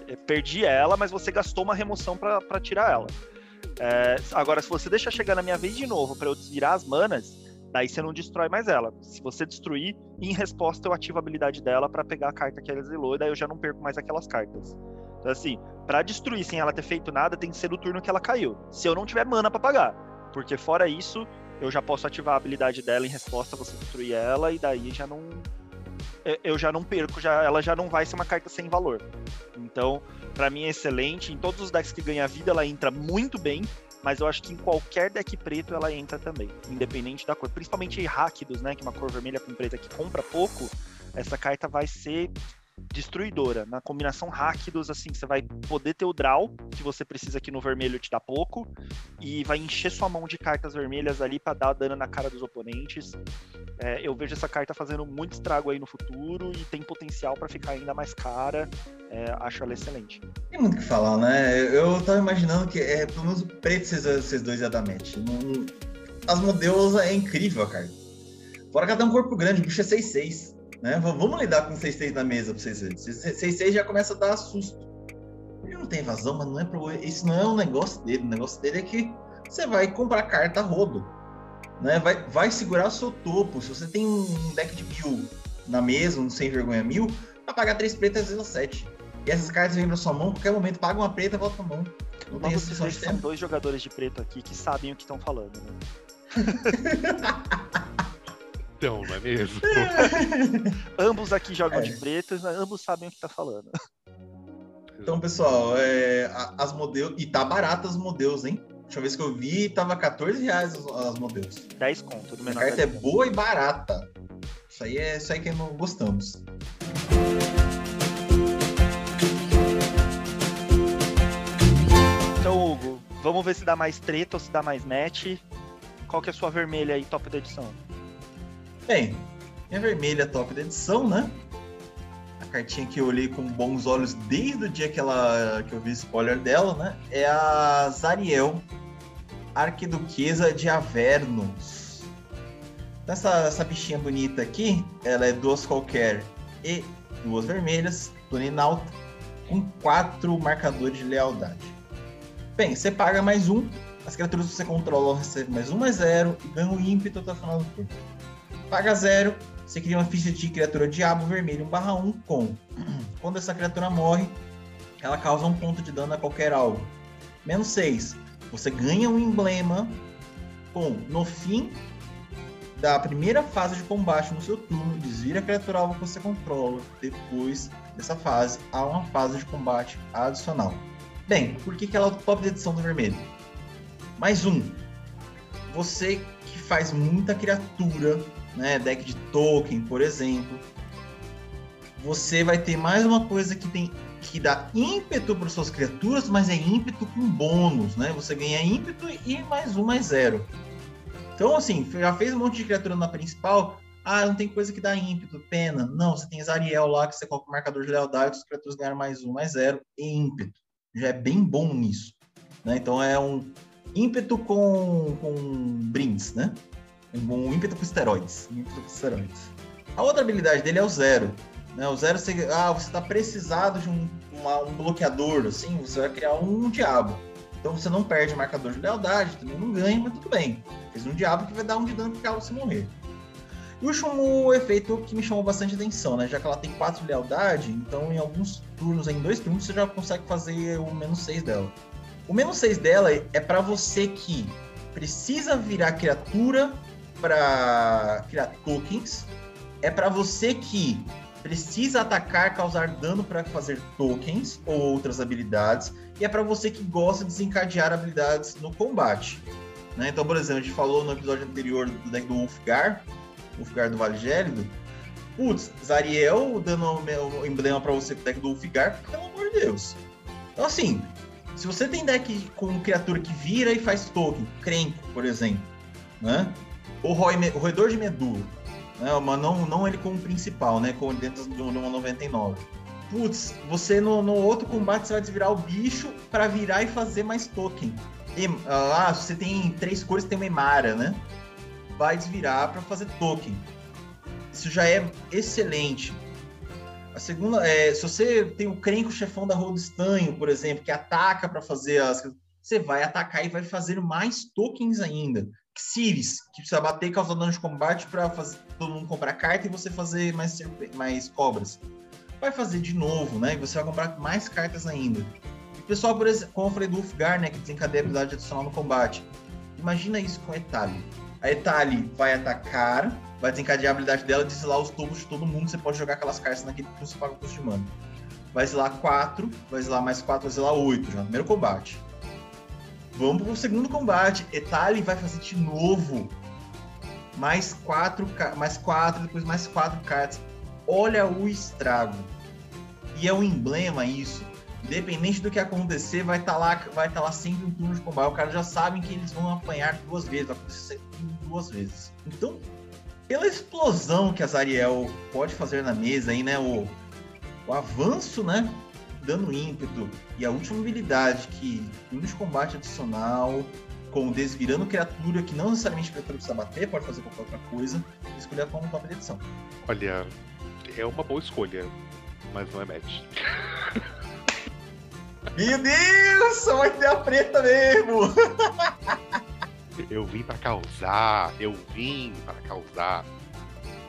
é, perdi ela, mas você gastou uma remoção para tirar ela. É, agora, se você deixar chegar na minha vez de novo para eu desvirar as manas, daí você não destrói mais ela. Se você destruir, em resposta eu ativo a habilidade dela para pegar a carta que ela exilou, e daí eu já não perco mais aquelas cartas. Então, assim, para destruir sem ela ter feito nada, tem que ser no turno que ela caiu. Se eu não tiver mana para pagar. Porque fora isso, eu já posso ativar a habilidade dela em resposta a você destruir ela, e daí já não. Eu já não perco, já, ela já não vai ser uma carta sem valor. Então, para mim é excelente. Em todos os decks que ganha vida, ela entra muito bem. Mas eu acho que em qualquer deck preto ela entra também, independente da cor. Principalmente Rakdos, né? Que é uma cor vermelha com preta que compra pouco essa carta vai ser destruidora. Na combinação Rakdos, assim, você vai poder ter o draw, que você precisa aqui no vermelho te dá pouco, e vai encher sua mão de cartas vermelhas ali para dar dano na cara dos oponentes. É, eu vejo essa carta fazendo muito estrago aí no futuro e tem potencial para ficar ainda mais cara. É, acho ela excelente. Tem muito o que falar, né? Eu tava imaginando que é, pelo menos preto vocês, dois iam dar match. As modelos é incrível, cara. Fora que ela tem um corpo grande, o bicho é 6'6". Né? Vamos lidar com 6-6 na mesa pra vocês verem. 6-6 já começa a dar susto. Ele não tem evasão, mas não é pro... isso não é um negócio dele. O negócio dele é que você vai comprar carta rodo. Né? Vai, vai segurar o seu topo. Se você tem um deck de mil na mesa, um sem vergonha mil, vai pagar 3 pretas e 7. E essas cartas vêm pra sua mão, qualquer momento paga uma preta e volta pra mão. Não tem essa são dois jogadores de preto aqui que sabem o que estão falando, né? Então, não é mesmo? ambos aqui jogam é. de preto, ambos sabem o que tá falando. Então, pessoal, é, as modelos. E tá barato as modelos, hein? Última vez que eu vi, tava 14 reais as, as modelos. 10 conto, do menor. A carta é boa e barata. Isso aí é isso aí que não gostamos. Então, Hugo, vamos ver se dá mais treta ou se dá mais match. Qual que é a sua vermelha aí, top da edição? Bem, minha vermelha top da edição, né? A cartinha que eu olhei com bons olhos desde o dia que, ela, que eu vi spoiler dela, né? É a Zariel, Arquiduquesa de Avernus. Essa, essa bichinha bonita aqui, ela é duas qualquer e duas vermelhas, Tuninalta, com quatro marcadores de lealdade. Bem, você paga mais um, as criaturas que você controla recebem mais um mais zero e ganha o ímpeto até o final do turno. Paga zero, você cria uma ficha de criatura diabo vermelho 1 barra 1 com. Quando essa criatura morre, ela causa um ponto de dano a qualquer alvo. Menos 6. Você ganha um emblema com, no fim da primeira fase de combate no seu turno, desvira a criatura alvo que você controla. Depois dessa fase, há uma fase de combate adicional. Bem, por que, que ela é o top de edição do vermelho? Mais um. Você que faz muita criatura né, deck de token, por exemplo, você vai ter mais uma coisa que tem que dá ímpeto para suas criaturas, mas é ímpeto com bônus, né? Você ganha ímpeto e mais um, mais zero. Então, assim, já fez um monte de criatura na principal. Ah, não tem coisa que dá ímpeto, pena. Não, você tem Zariel lá, que você coloca o marcador de lealdade, as criaturas ganham mais um, mais zero, e ímpeto. Já é bem bom nisso. Né? Então é um ímpeto com, com brindes, né? Um, ímpeto com esteroides. Um ímpeto com esteroides. A outra habilidade dele é o zero. Né? O zero, você, ah, você está precisado de um, uma, um bloqueador, assim, você vai criar um diabo. Então você não perde marcador de lealdade, também não ganha, mas tudo bem. Fez um diabo que vai dar um de dano pro calo se morrer. E o último efeito que me chamou bastante atenção, né? Já que ela tem 4 de lealdade, então em alguns turnos, em dois turnos, você já consegue fazer o menos 6 dela. O menos 6 dela é para você que precisa virar criatura para criar tokens, é para você que precisa atacar, causar dano para fazer tokens ou outras habilidades, e é para você que gosta de desencadear habilidades no combate. Né? Então, por exemplo, a gente falou no episódio anterior do deck do Wolfgar, Wolfgar do Vale Gélido. Putz, Zariel dando o emblema para você com o deck do Wolfgar, pelo amor de Deus. Então, assim, se você tem deck com criatura que vira e faz token, Crenco, por exemplo, né? O, roedor de medula, né? Mas não, não ele como principal, né? Como dentro de uma 99. Putz, você no, no outro combate você vai desvirar o bicho para virar e fazer mais token. E, ah, você tem três cores, tem uma Emara, né? Vai desvirar para fazer token. Isso já é excelente. A segunda é, se você tem o Crenco chefão da Rodo Estanho, por exemplo, que ataca para fazer as você vai atacar e vai fazer mais tokens ainda. Xiris, que precisa bater e causar dano de combate para todo mundo comprar carta e você fazer mais, mais cobras. Vai fazer de novo, né? E você vai comprar mais cartas ainda. E pessoal, por exemplo, como eu falei do Ulfgar, né? Que desencadeia a habilidade adicional no combate. Imagina isso com a Etali. A Etali vai atacar, vai desencadear a habilidade dela de exilar os tubos de todo mundo. Você pode jogar aquelas cartas naquele que você paga o custo de mana. Vai exilar 4, vai exilar mais 4, vai exilar 8 já no primeiro combate. Vamos pro segundo combate. Etali vai fazer de novo. Mais quatro, mais quatro, depois mais quatro cartas. olha o estrago. E é um emblema isso. Independente do que acontecer, vai estar tá lá, vai estar tá lá sempre um turno de combate. O cara já sabem que eles vão apanhar duas vezes, vai acontecer duas vezes. Então, pela explosão que a Zariel pode fazer na mesa aí, né? O, o avanço, né? Dando ímpeto. E a última habilidade que de combate adicional, com desvirando criatura que não necessariamente precisa bater, pode fazer qualquer outra coisa, escolher como top de edição. Olha, é uma boa escolha, mas não é match. Meu Deus, vai ter a preta mesmo! Eu vim para causar, eu vim para causar.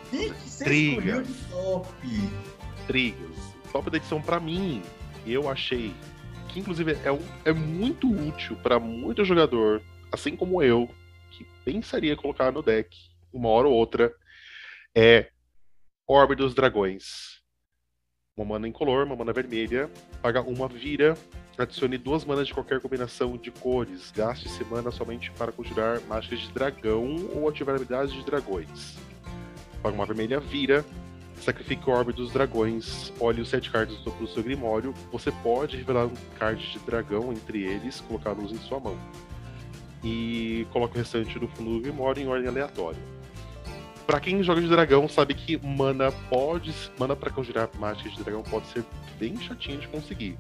que você Trigas. de top? Trigas. Top da edição para mim, eu achei que inclusive é, é muito útil para muito jogador, assim como eu, que pensaria colocar no deck uma hora ou outra, é Orbe dos Dragões. Uma mana incolor, uma mana vermelha, paga uma vira, adicione duas manas de qualquer combinação de cores, gaste esse mana somente para conjurar mágicas de dragão ou ativar habilidades de dragões. Paga uma vermelha, vira, sacrifique o orbe dos dragões, olhe os sete cards do seu grimório, você pode revelar um card de dragão entre eles, colocá-los em sua mão. E coloque o restante do fundo do grimório em ordem aleatória. Para quem joga de dragão, sabe que mana pode. Mana para conjurar mágicas de dragão pode ser bem chatinho de conseguir.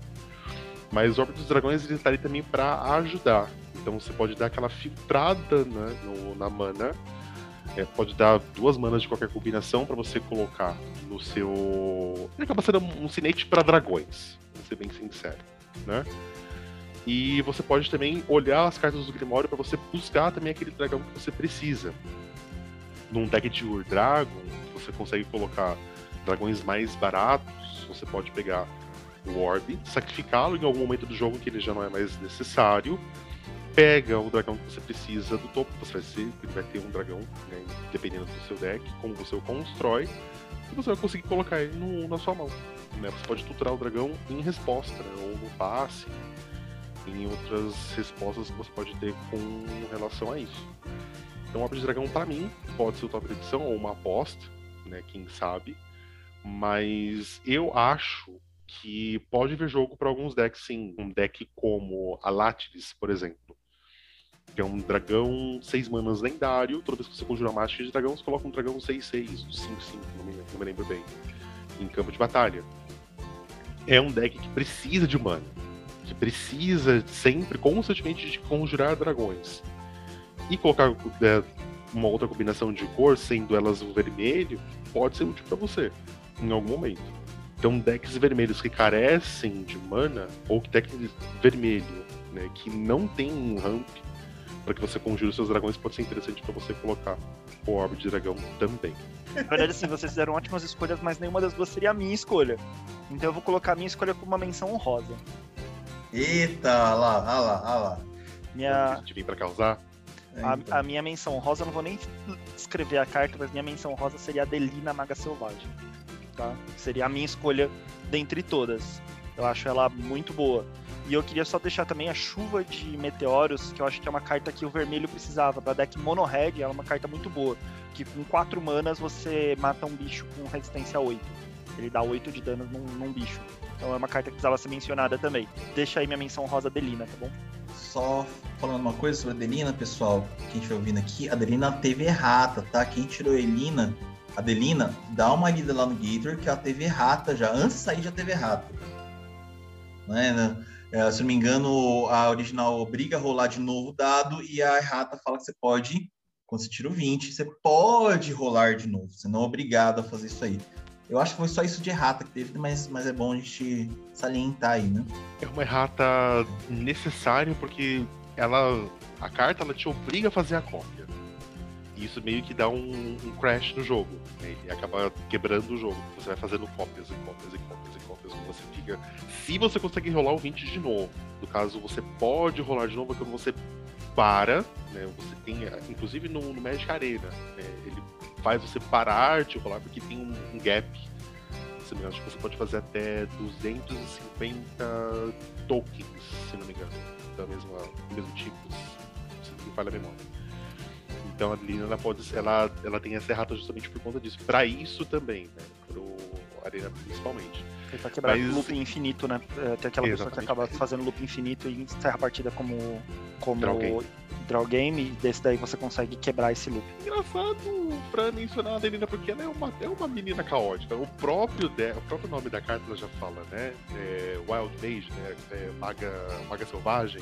Mas o Orbe dos Dragões ele tá ali também para ajudar. Então você pode dar aquela filtrada né, no, na mana. É, pode dar duas manas de qualquer combinação para você colocar no seu. Ele acaba sendo um sinete para dragões, vou ser bem sincero. Né? E você pode também olhar as cartas do Grimório para você buscar também aquele dragão que você precisa num deck de Ur Dragon, você consegue colocar dragões mais baratos, você pode pegar o Orb, sacrificá-lo em algum momento do jogo que ele já não é mais necessário, pega o dragão que você precisa do topo, você vai, ser, vai ter um dragão, né, dependendo do seu deck, como você o constrói, e você vai conseguir colocar ele no, na sua mão. Né? Você pode tutorar o dragão em resposta, né, ou no passe, em outras respostas que você pode ter com relação a isso. Então, Obra de Dragão, para mim, pode ser o top de edição ou uma aposta, né? Quem sabe. Mas eu acho que pode ver jogo para alguns decks, sim. Um deck como a Latilis, por exemplo. Que é um dragão 6 manas lendário. Toda vez que você conjura mágica de dragão, você coloca um dragão 6-6, 5-5, não não me lembro bem. Em campo de batalha. É um deck que precisa de mana. Que precisa sempre, constantemente, de conjurar dragões e colocar é, uma outra combinação de cor, sendo elas o vermelho, pode ser útil para você em algum momento. Então, decks vermelhos que carecem de mana, ou decks vermelho, né, que não tem um ramp para que você conjure seus dragões, pode ser interessante para você colocar o Orbe de Dragão também. Na verdade, assim, vocês fizeram ótimas escolhas, mas nenhuma das duas seria a minha escolha. Então eu vou colocar a minha escolha como uma menção honrosa. Eita, olha lá, olha lá, olha lá. Minha... A gente vem pra causar? A, a, minha menção rosa, eu não vou nem escrever a carta, mas minha menção rosa seria a Delina Maga Selvagem. Tá? Seria a minha escolha dentre todas. Eu acho ela muito boa. E eu queria só deixar também a chuva de meteoros, que eu acho que é uma carta que o vermelho precisava. Pra deck mono red, ela é uma carta muito boa. Que com 4 manas você mata um bicho com resistência 8. Ele dá 8 de dano num, num bicho. Então é uma carta que precisava ser mencionada também. Deixa aí minha menção rosa Delina, tá bom? Só falando uma coisa sobre a Adelina, pessoal, quem estiver ouvindo aqui, a Adelina teve errata, tá? Quem tirou a Elina, a Adelina, dá uma lida lá no Gator que ela teve errata já. Antes de sair já teve errata. Né? É, se não me engano, a original obriga a rolar de novo o dado e a errata fala que você pode, quando você tira o 20, você pode rolar de novo. Você não é obrigado a fazer isso aí. Eu acho que foi só isso de errata que teve, mas, mas é bom a gente salientar aí, né? É uma errata necessária porque ela. A carta ela te obriga a fazer a cópia. E isso meio que dá um, um crash no jogo. Né? E acaba quebrando o jogo. Você vai fazendo cópias e cópias e cópias e cópias. Quando você Se você conseguir rolar o 20 de novo. No caso, você pode rolar de novo quando você para. Né? Você tem. Inclusive no, no Magic Arena. Né? Ele faz você parar de rolar porque tem um, um gap. Se não me engano, acho que você pode fazer até 250 tokens, se não me engano, da mesma, do mesmo tipo, se não me falha a memória. Então a Lina ela pode ela, ela tem essa errata justamente por conta disso. Para isso também, né? Pro, arena principalmente. Tentar quebrar Mas... loop infinito, né? É, tem aquela Exatamente. pessoa que acaba fazendo loop infinito e encerra a partida como, como draw game. draw game, e desse daí você consegue quebrar esse loop. Engraçado pra mencionar a Adelina, porque ela é uma, é uma menina caótica. O próprio, de, o próprio nome da carta ela já fala, né? É Wild Mage, né? É maga, maga selvagem.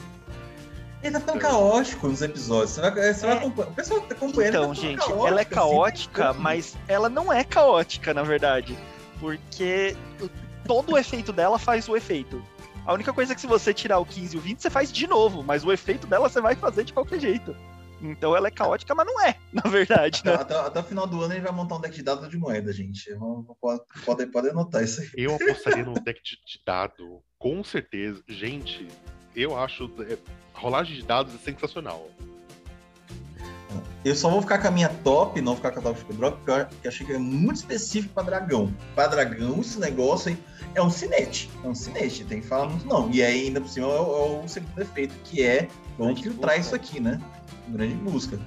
Ele tá ficando caótico nos episódios. Você vai, você é. vai O pessoal tá acompanhando. Então, tá gente, caótico, ela é caótica, assim, mas ela não é caótica, na verdade. Porque todo o efeito dela faz o efeito. A única coisa é que se você tirar o 15 e o 20, você faz de novo, mas o efeito dela você vai fazer de qualquer jeito. Então ela é caótica, mas não é, na verdade. Né? Até, até, o final do ano a gente vai montar um deck de dado de moeda, gente. Pode, pode, pode anotar isso aí. Eu apostaria num deck de, de dado, com certeza. Gente, eu acho. É, rolagem de dados é sensacional. Eu só vou ficar com a minha top, não vou ficar com a top de Pedro, porque eu achei que é muito específico para dragão. Para dragão, esse negócio aí é um cinete. É um cinete, tem que falar muito não. E aí, ainda por cima, é o, é o segundo efeito, que é vamos filtrar isso aqui, né? Grande busca.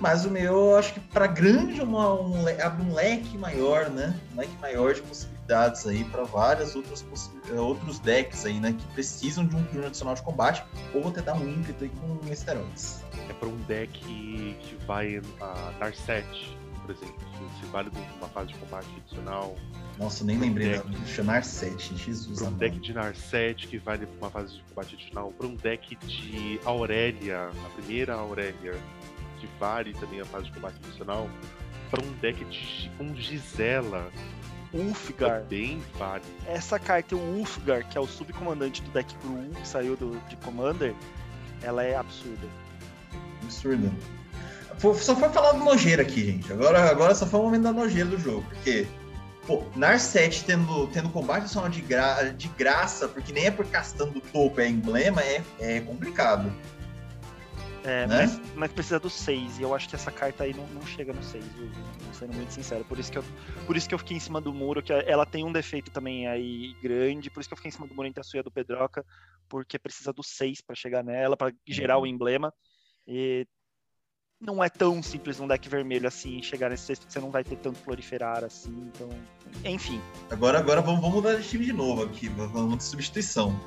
Mas o meu, eu acho que para grande uma, um, abre um leque maior, né? Um leque maior de possibilidades aí para várias outras eh, outros decks aí, né? Que precisam de um turno adicional de combate ou vou tentar um ímpeto aí com esteroides. É para um deck que vai a dar 7, por exemplo. Se vale uma fase de combate adicional. Nossa, nem lembrei deck, da 7, Jesus. Para um deck de Narset que vale uma fase de combate adicional. Para um deck de Aurélia, a primeira Aurélia que vale também a fase de combate adicional, para um deck de, com Gisela. Ulfgar. Também vale. Essa carta, o Ulfgar, que é o subcomandante do deck Blue, que saiu do, de Commander, ela é absurda. Absurda. Só foi falar do nojeira aqui, gente. Agora, agora só foi o momento da nojeira do jogo. Porque, pô, Narset tendo, tendo combate só de, gra de graça, porque nem é por castando do topo, é emblema, é, é complicado. É, né? mas, mas, precisa do 6, e eu acho que essa carta aí não, não chega no 6, sendo muito sincero. Por isso, que eu, por isso que eu fiquei em cima do muro, que ela tem um defeito também aí grande, por isso que eu fiquei em cima do muro entre a sua e a do Pedroca, porque precisa do 6 para chegar nela, para gerar uhum. o emblema. E não é tão simples um deck vermelho assim chegar nesse sexto, você não vai ter tanto proliferar assim, então. Enfim. Agora, agora vamos, vamos mudar de time de novo aqui, vamos de substituição.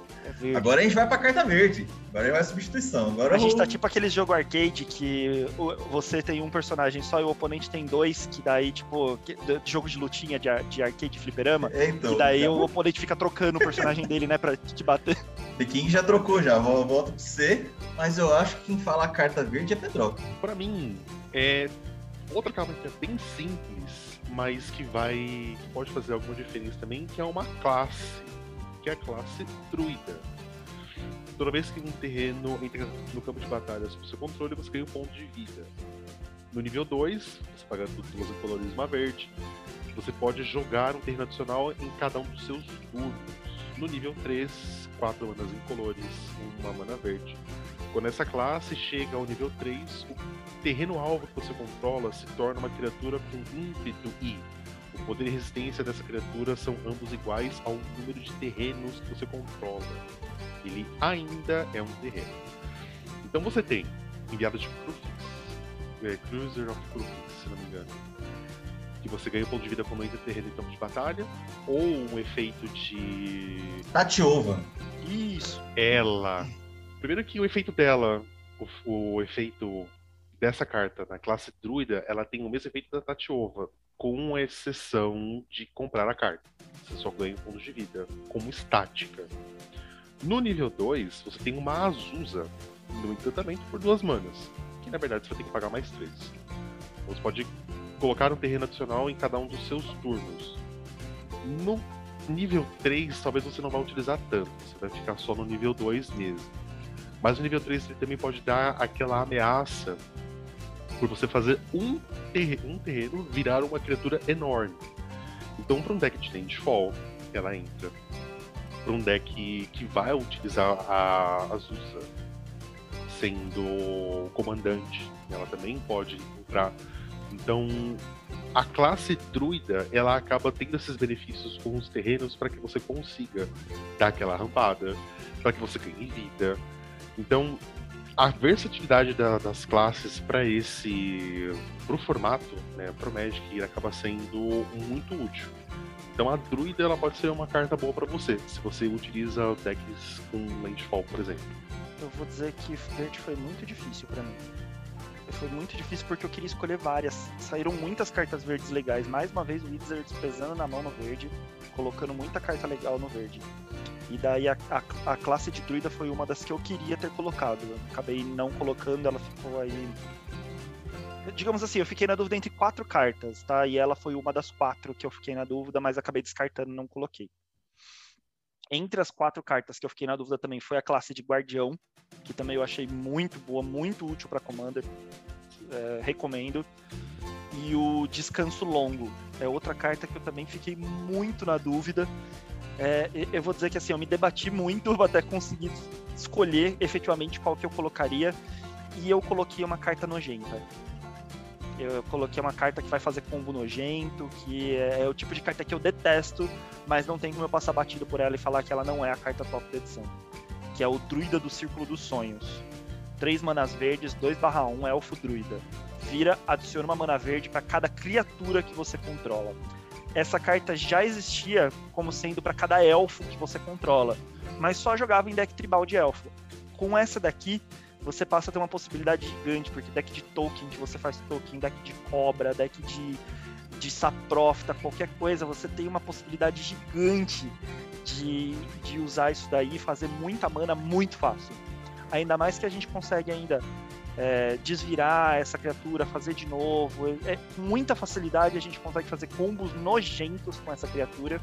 É agora a gente vai pra carta verde. Agora a gente vai substituição. Agora a gente tá tipo aquele jogo arcade que você tem um personagem só e o oponente tem dois, que daí, tipo, jogo de lutinha de, de arcade fliperama. É, então, que daí o oponente fica trocando o personagem dele, né, pra te bater. Pequim já trocou já, volta pra você. Mas eu acho que quem fala a carta verde é Pedroca. Pra mim, é outra carta que é bem simples, mas que vai. que pode fazer alguma diferença também, que é uma classe que é a classe druida. Toda vez que um terreno entra no campo de batalha sob seu controle, você ganha um ponto de vida. No nível 2, você paga duas colores uma verde. Você pode jogar um terreno adicional em cada um dos seus turnos. No nível 3, 4 manas incolores, uma mana verde. Quando essa classe chega ao nível 3, o terreno alvo que você controla se torna uma criatura com ímpeto e o poder e resistência dessa criatura são ambos iguais ao número de terrenos que você controla. Ele ainda é um terreno. Então você tem enviado de Crufix, é, Cruiser of Crufix, se não me engano. Que você ganha um ponto de vida quando entra terreno em campo de batalha, ou um efeito de. Tatiova. Isso. Ela. Primeiro que o efeito dela, o, o efeito dessa carta na classe druida, ela tem o mesmo efeito da Tatiova, com exceção de comprar a carta. Você só ganha pontos de vida, como estática. No nível 2, você tem uma Azusa no encantamento por duas manas, que na verdade você vai ter que pagar mais três. Você pode colocar um terreno adicional em cada um dos seus turnos. No nível 3, talvez você não vá utilizar tanto, você vai ficar só no nível 2 mesmo. Mas no nível 3 ele também pode dar aquela ameaça por você fazer um, terreno, um terreno virar uma criatura enorme. Então, para um deck de Landfall, ela entra. Para um deck que vai utilizar a Azusa sendo comandante, ela também pode entrar. Então, a classe druida, ela acaba tendo esses benefícios com os terrenos para que você consiga dar aquela rampada, para que você ganhe vida. Então, a versatilidade da, das classes para esse pro formato, né, pro Magic acaba sendo muito útil. Então a druida ela pode ser uma carta boa para você, se você utiliza decks com landfall, por exemplo. Eu vou dizer que verde foi muito difícil para mim. Foi muito difícil porque eu queria escolher várias. Saíram muitas cartas verdes legais. Mais uma vez o Wizards pesando na mão no verde, colocando muita carta legal no verde. E daí a, a, a, classe de druida foi uma das que eu queria ter colocado. Eu acabei não colocando, ela ficou aí. Digamos assim, eu fiquei na dúvida entre quatro cartas, tá? E ela foi uma das quatro que eu fiquei na dúvida, mas acabei descartando e não coloquei. Entre as quatro cartas que eu fiquei na dúvida também foi a classe de Guardião, que também eu achei muito boa, muito útil para Commander. É, recomendo. E o Descanso Longo é outra carta que eu também fiquei muito na dúvida. É, eu vou dizer que assim, eu me debati muito até conseguir escolher efetivamente qual que eu colocaria. E eu coloquei uma carta nojenta. Eu coloquei uma carta que vai fazer combo nojento, que é, é, o tipo de carta que eu detesto, mas não tem como eu passar batido por ela e falar que ela não é a carta top da edição. Que é o Druida do Círculo dos Sonhos. 3 manas verdes, 2/1, elfo druida. Vira, adiciona uma mana verde para cada criatura que você controla essa carta já existia como sendo para cada elfo que você controla, mas só jogava em deck tribal de elfo. Com essa daqui, você passa a ter uma possibilidade gigante, porque deck de token que você faz token, deck de cobra, deck de, de saprofta, qualquer coisa, você tem uma possibilidade gigante de, de usar isso daí e fazer muita mana muito fácil. Ainda mais que a gente consegue ainda é, desvirar essa criatura, fazer de novo. É, com muita facilidade a gente consegue fazer combos nojentos com essa criatura.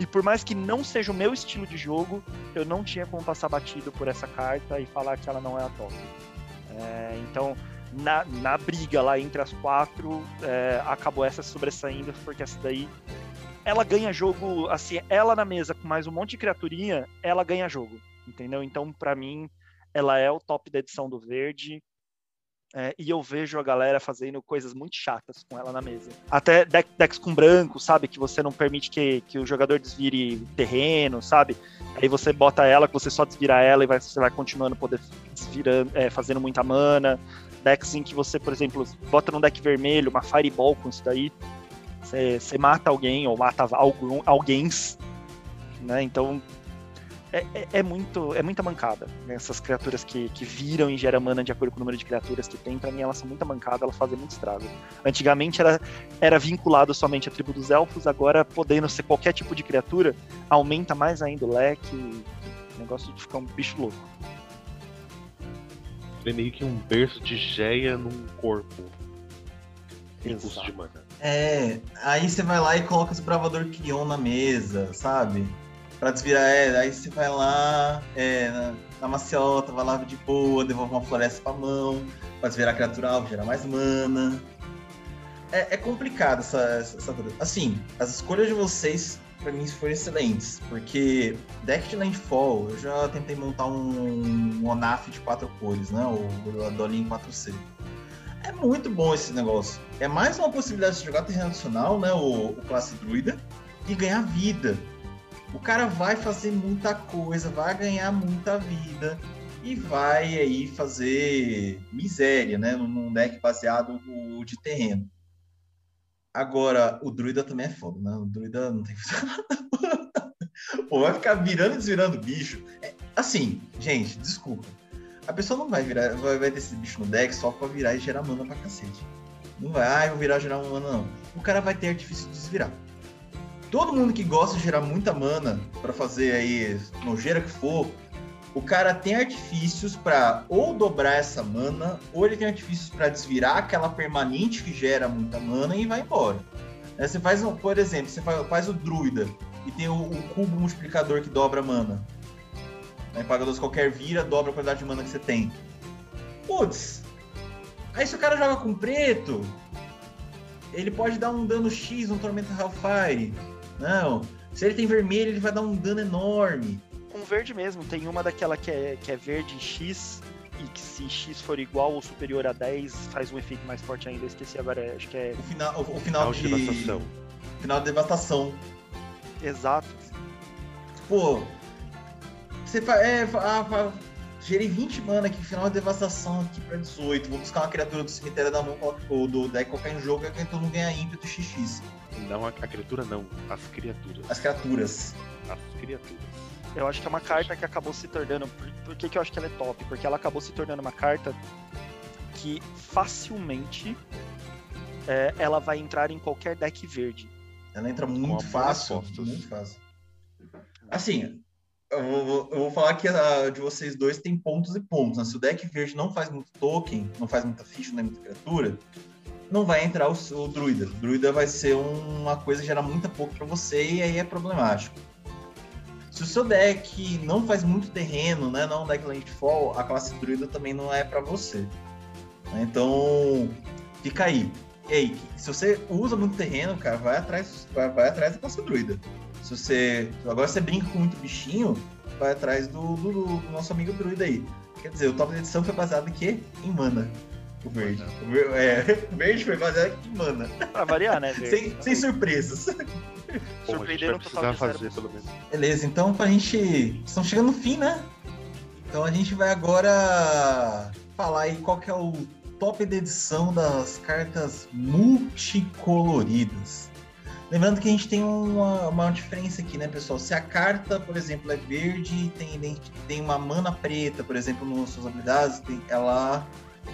E por mais que não seja o meu estilo de jogo, eu não tinha como passar batido por essa carta e falar que ela não é a top. É, então, na, na briga lá entre as quatro, é, acabou essa sobressaindo, porque essa daí ela ganha jogo, assim, ela na mesa com mais um monte de criaturinha, ela ganha jogo, entendeu? Então, para mim, ela é o top da edição do verde. É, e eu vejo a galera fazendo coisas muito chatas com ela na mesa. Até deck, decks com branco, sabe? Que você não permite que, que o jogador desvire terreno, sabe? Aí você bota ela, que você só desvira ela e vai, você vai continuando poder desvirando, é, fazendo muita mana. Decks em que você, por exemplo, bota num deck vermelho, uma Fireball com isso daí. Você, você mata alguém ou mata algum, alguém, né? Então é, é, é, muito, é muita mancada. Né? Essas criaturas que, que viram e geram mana de acordo com o número de criaturas que tem, para mim elas são muita mancada, elas fazem muito estrago. Antigamente era, era vinculado somente à tribo dos elfos, agora podendo ser qualquer tipo de criatura, aumenta mais ainda o leque. O negócio de ficar um bicho louco. É meio que um berço de geia num corpo. Impulso de mana. É, aí você vai lá e coloca os Bravador Kion na mesa, sabe? Pra desvirar, é, aí você vai lá, é, na, na maciota, vai lá de boa, devolve uma floresta pra mão, pra desvirar a criatura alvo, gerar mais mana. É, é complicado essa, essa, Assim, as escolhas de vocês, pra mim, foram excelentes, porque deck de Landfall, eu já tentei montar um, um Onaf de quatro cores, né, o Dolin 4C. É muito bom esse negócio. É mais uma possibilidade de jogar terreno adicional, né, o, o classe druida, e ganhar vida o cara vai fazer muita coisa, vai ganhar muita vida e vai aí fazer miséria, né? Num deck baseado de terreno. Agora, o druida também é foda, né? O druida não tem. Pô, vai ficar virando e desvirando bicho. É, assim, gente, desculpa. A pessoa não vai virar, vai, vai ter esse bicho no deck só pra virar e gerar mana pra cacete. Não vai, ah, eu vou virar gerar mana, não. O cara vai ter artifício de desvirar todo mundo que gosta de gerar muita mana para fazer aí nojeira que for, o cara tem artifícios para ou dobrar essa mana, ou ele tem artifícios para desvirar aquela permanente que gera muita mana e vai embora. Né, você faz, por exemplo, você faz, o druida e tem o, o cubo multiplicador que dobra mana. Né? Paga dois qualquer vira, dobra a quantidade de mana que você tem. Putz, aí se o cara joga com preto, ele pode dar um dano X no Tormenta Hellfire. Não. Se ele tem vermelho, ele vai dar um dano enorme. Com verde mesmo, tem uma daquela que é, que é verde X, e que se X for igual ou superior a 10, faz um efeito mais forte ainda. Eu esqueci agora, acho que é. O final, o, o final, final de. Devastação. Final de devastação. Exato. Pô. Você faz. É, ah, gerei 20 mana aqui, final de devastação aqui pra 18. Vou buscar uma criatura do cemitério da mão ou do deck colocar em jogo, que então não ganha ímpeto XX. Não, a, a criatura não, as criaturas. As criaturas. As criaturas. Eu acho que é uma carta que acabou se tornando. Por, por que, que eu acho que ela é top? Porque ela acabou se tornando uma carta que facilmente é, ela vai entrar em qualquer deck verde. Ela entra muito fácil. Muito fácil. Assim, eu vou, eu vou, falar que a de vocês dois tem pontos e pontos. Né? Se o deck verde não faz muito token, não faz muita ficha, não é muita criatura, não vai entrar o, o druida. O druida vai ser uma coisa que gera muita pouco para você e aí é problemático. Se o seu deck não faz muito terreno, né, não é um deck landfall, a classe druida também não é para você. Então, fica aí. E aí, se você usa muito terreno, cara, vai atrás, vai, vai atrás da classe druida. Se você. Agora você brinca com muito bichinho, vai atrás do, do, do nosso amigo druida aí. Quer dizer, o top da edição foi baseado em quê? Em mana. O verde. O verde, é, o verde foi baseado em mana. Pra variar, né? sem, sem surpresas. Surpreenderam total fazer, pelo menos. Beleza, então pra gente. Estamos chegando no fim, né? Então a gente vai agora falar aí qual que é o top de edição das cartas multicoloridas. Lembrando que a gente tem uma, uma diferença aqui, né, pessoal? Se a carta, por exemplo, é verde e tem, tem uma mana preta, por exemplo, nas suas habilidades, tem,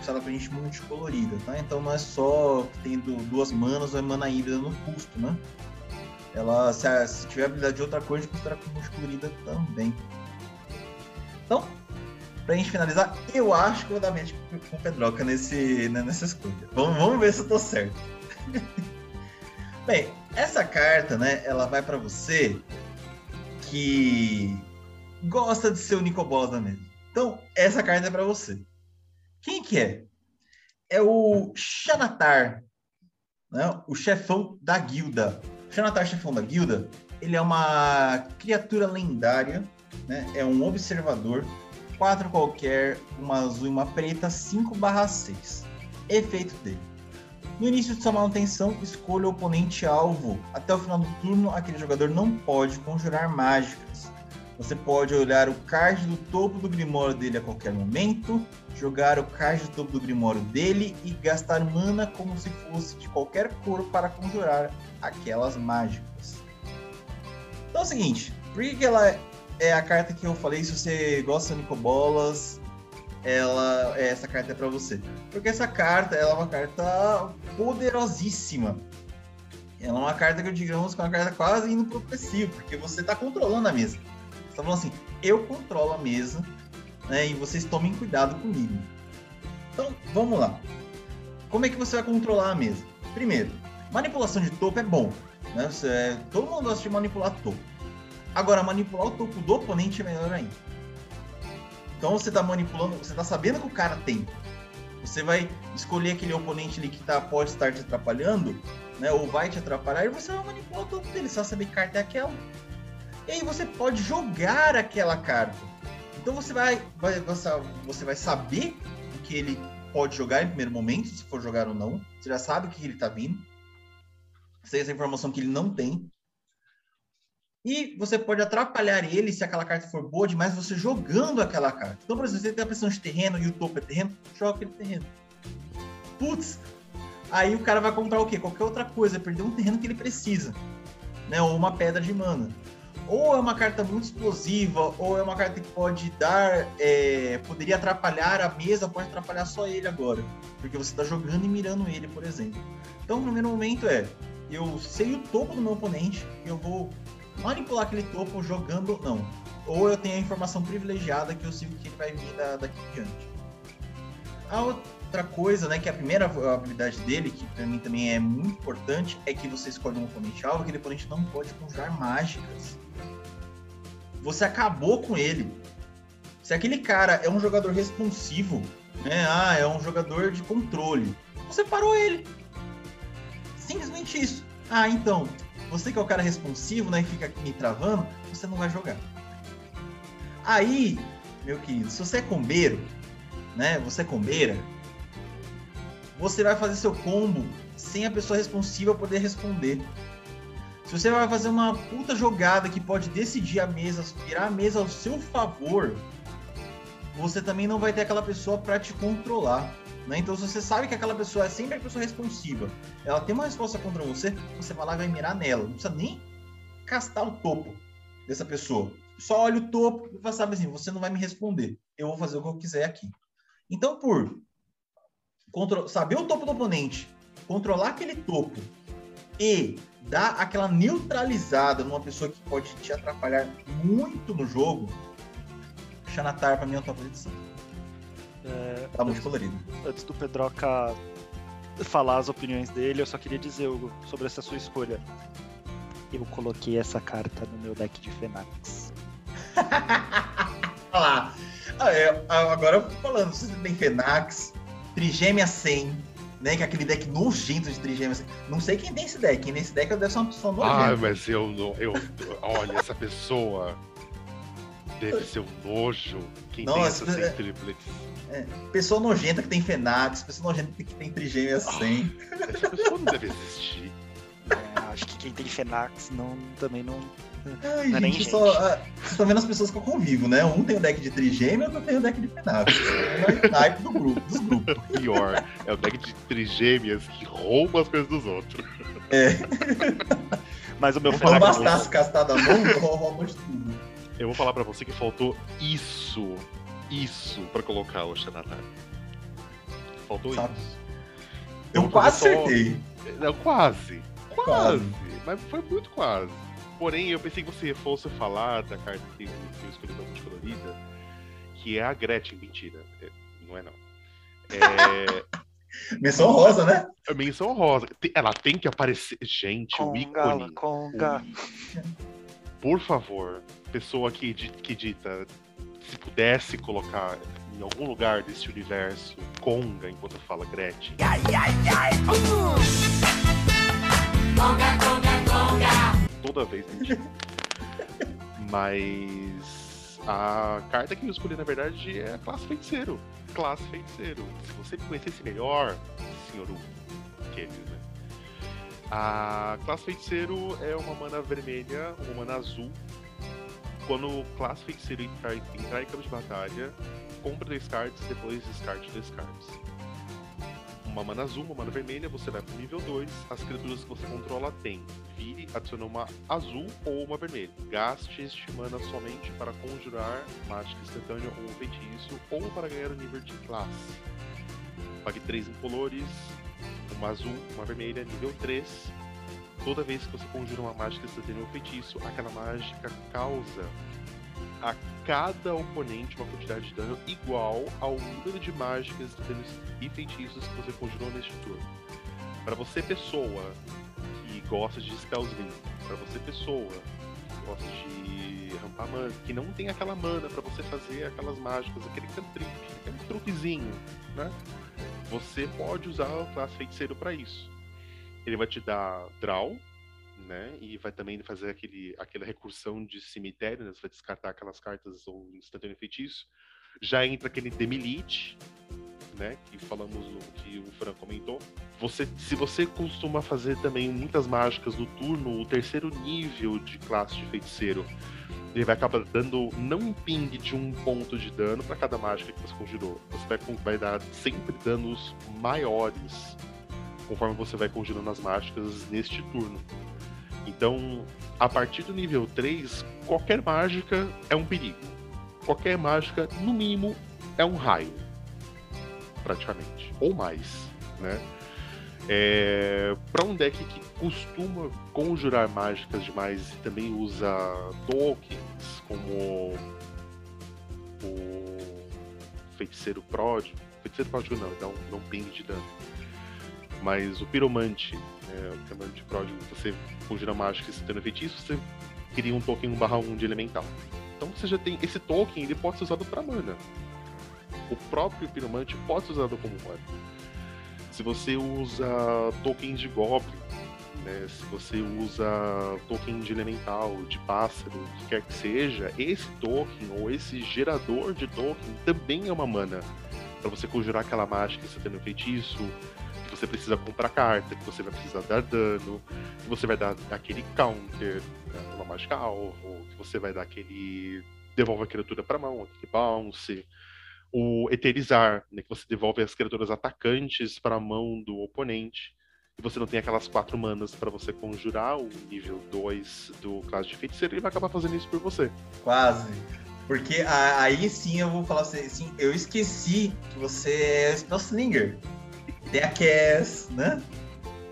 ela pra gente multicolorida, tá? Então não é só tendo duas manas ou é mana híbrida no custo, né? Ela, se, se tiver habilidade de outra cor, a gente considera como multicolorida também. Então, pra gente finalizar, eu acho que eu vou dar match com o Pedroca nesse, né, nessa escolha. Vamos, vamos ver se eu tô certo. Bem, essa carta, né, ela vai para você que gosta de ser o Nicobosa mesmo. Então, essa carta é para você. Quem que é? É o Xanatar, né? o chefão da guilda. O Xanatar, chefão da guilda, ele é uma criatura lendária, né? é um observador, quatro qualquer, uma azul e uma preta, 5 6. Efeito dele no início de sua manutenção, escolha o oponente alvo. Até o final do turno, aquele jogador não pode conjurar mágicas. Você pode olhar o card do topo do Grimório dele a qualquer momento, jogar o card do topo do Grimório dele e gastar mana como se fosse de qualquer cor para conjurar aquelas mágicas. Então é o seguinte, por que, ela é a carta que eu falei? Se você gosta de Nicobolas, ela essa carta é para você. Porque essa carta ela é uma carta poderosíssima. Ela é uma carta que eu digamos que é uma carta quase indo pro porque você está controlando a mesa. Você tá falando assim, eu controlo a mesa, né, e vocês tomem cuidado comigo. Então, vamos lá. Como é que você vai controlar a mesa? Primeiro, manipulação de topo é bom. Né? Você, todo mundo gosta de manipular topo. Agora, manipular o topo do oponente é melhor ainda. Então você tá manipulando, você tá sabendo que o cara tem. Você vai escolher aquele oponente ali que tá, pode estar te atrapalhando, né? Ou vai te atrapalhar, e você vai manipular o topo dele, vai saber que carta é aquela. E aí você pode jogar aquela carta. Então você vai, vai você vai saber o que ele pode jogar em primeiro momento, se for jogar ou não. Você já sabe o que ele tá vindo. Você tem essa informação que ele não tem. E você pode atrapalhar ele se aquela carta for boa demais, você jogando aquela carta. Então, por exemplo, você tem a pressão de terreno e o topo é terreno, joga aquele terreno. Putz, aí o cara vai comprar o quê? Qualquer outra coisa, perder um terreno que ele precisa. Né? Ou uma pedra de mana. Ou é uma carta muito explosiva, ou é uma carta que pode dar. É, poderia atrapalhar a mesa, pode atrapalhar só ele agora. Porque você está jogando e mirando ele, por exemplo. Então, o primeiro momento é: eu sei o topo do meu oponente, eu vou manipular aquele topo jogando não. Ou eu tenho a informação privilegiada que eu sei o que ele vai vir da, daqui em diante. A outra coisa, né, que é a primeira habilidade dele, que para mim também é muito importante, é que você escolhe um oponente alvo, aquele oponente não pode conjurar mágicas. Você acabou com ele. Se aquele cara é um jogador responsivo, né, ah, é um jogador de controle, você parou ele. Simplesmente isso. Ah, então, você que é o cara responsivo, né, e fica me travando, você não vai jogar. Aí, meu querido, se você é combeiro, né, você é combeira, você vai fazer seu combo sem a pessoa responsiva poder responder. Se você vai fazer uma puta jogada que pode decidir a mesa, virar a mesa ao seu favor, você também não vai ter aquela pessoa para te controlar. Né? Então, se você sabe que aquela pessoa é sempre a pessoa responsiva, ela tem uma resposta contra você, você vai lá e vai mirar nela. Não precisa nem castar o topo dessa pessoa. Só olha o topo e saber assim, você não vai me responder. Eu vou fazer o que eu quiser aqui. Então, por saber o topo do oponente, controlar aquele topo e dar aquela neutralizada numa pessoa que pode te atrapalhar muito no jogo, Xanatar pra mim é o top edição. É, tá muito colorido. Antes do Pedroca falar as opiniões dele, eu só queria dizer, Hugo, sobre essa sua escolha. Eu coloquei essa carta no meu deck de Fenax. Olha lá. Ah, é, agora falando, você tem Fenax, Trigêmea 100, né? Que é aquele deck nojento de Trigêmea 100. Não sei quem tem esse deck. Quem tem esse deck deve ser uma pessoa nojenta. Ah, mas eu não. Eu, olha, essa pessoa deve ser um nojo. Quem Nossa, tem essa é, triplex? É, pessoa nojenta que tem Fenax, pessoa nojenta que tem Trigêmea 100. Ah, essa pessoa não deve existir. É, acho que quem tem Fenax não, também não. Ai, não é gente, só, uh, vocês estão vendo as pessoas que eu convivo, né? Um tem o deck de trigêmeo, outro tem o deck de Fenax. É o type do grupo, dos grupos. Pior, é o deck de trigêmeas que rouba as coisas dos outros. É. Mas o meu. Não bastasse castar da mão, rouba de tudo. Eu vou falar pra você que faltou isso, isso pra colocar o Xanatar. Faltou Sabe? isso. Eu, eu quase só... acertei. Não, quase. Quase. Mas foi muito quase. Porém, eu pensei que você fosse falar da carta que eu escolhi da multicolorida, que é a Gretchen. Mentira. É, não é não. É. Menção rosa, né? É menção rosa. Ela tem que aparecer. Gente, conga, o ícone. Conga. Por favor, pessoa que, que dita, se pudesse colocar em algum lugar desse universo Conga enquanto fala Gretchen. Ai, ai, ai, uh! Conga, conga, conga. Toda vez, gente. Mas a carta que eu escolhi, na verdade, é a classe feiticeiro. Classe feiticeiro. Se você me conhecesse melhor, senhor Kelly, né? A classe feiticeiro é uma mana vermelha, uma mana azul. Quando o classe feiticeiro entrar, entrar em campo de batalha, compra dois cards, depois descarte dois cards uma mana azul, uma mana vermelha, você vai pro nível 2, as criaturas que você controla têm. Vire, adiciona uma azul ou uma vermelha. Gaste este mana somente para conjurar mágica instantânea ou feitiço, ou para ganhar o nível de classe. Pague 3 incolores, uma azul, uma vermelha, nível 3. Toda vez que você conjura uma mágica instantânea ou feitiço, aquela mágica causa a cada oponente uma quantidade de dano igual ao número de mágicas e feitiços que você conjurou neste turno. Para você, pessoa que gosta de Spellsling, para você, pessoa que gosta de rampar mana, que não tem aquela mana para você fazer aquelas mágicas, aquele cantrip, aquele truquezinho, né? Você pode usar o classe feiticeiro para isso. Ele vai te dar draw, né? E vai também fazer aquele, aquela recursão de cemitério, né? Você vai descartar aquelas cartas ou instantâneo feitiço. Já entra aquele Demilite, né? Que falamos que o Fran comentou. Você, se você costuma fazer também muitas mágicas no turno, o terceiro nível de classe de feiticeiro, ele vai acabar dando não um ping de um ponto de dano para cada mágica que você conjurou. Você vai, vai dar sempre danos maiores conforme você vai conjurando as mágicas neste turno. Então, a partir do nível 3, qualquer mágica é um perigo. Qualquer mágica, no mínimo, é um raio. Praticamente. Ou mais, né? É, para um deck que costuma conjurar mágicas demais e também usa tokens como o feiticeiro pródigo, feiticeiro pródigo não, dá um, dá um ping de dano, mas o piromante é, chamando de pródigo, você conjura mágica e tendo feitiço, você cria um token 1 barra 1 de elemental. Então você já tem esse token, ele pode ser usado para mana. O próprio piromante pode ser usado como mana. Se você usa tokens de goblin, né, se você usa token de elemental, de pássaro, o que quer que seja, esse token ou esse gerador de token também é uma mana para você conjurar aquela mágica, você tendo feitiço, que você precisa comprar carta, que você vai precisar dar dano, que você vai dar aquele counter né, uma mágica alvo, que você vai dar aquele. devolve a criatura pra mão, aquele bounce. o Eterizar, né, que você devolve as criaturas atacantes para a mão do oponente. E você não tem aquelas quatro manas para você conjurar o nível 2 do classe de feiticeiro, ele vai acabar fazendo isso por você. Quase. Porque aí sim eu vou falar assim, eu esqueci que você é Spellslinger. Tem a Cass, né?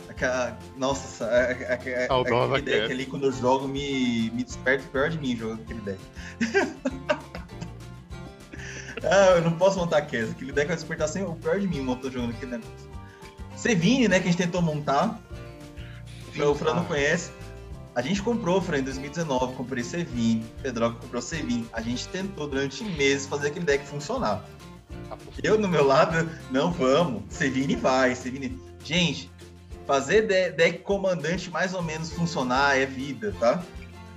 Aquela, nossa, a, a, a, aquele deck ali quando eu jogo me, me desperta pior de mim jogo aquele deck. ah, eu não posso montar a Cass. Aquele deck vai despertar sempre o pior de mim montando jogando aquele negócio. Sevine, né, que a gente tentou montar. Sim, o Fran não conhece. A gente comprou, Fran, em 2019, comprei Sevin, Pedro comprou Sevin. A gente tentou durante meses fazer aquele deck funcionar. Eu, no meu lado, não vamos. Sevine vai, Sevine. Gente, fazer deck comandante mais ou menos funcionar é vida, tá?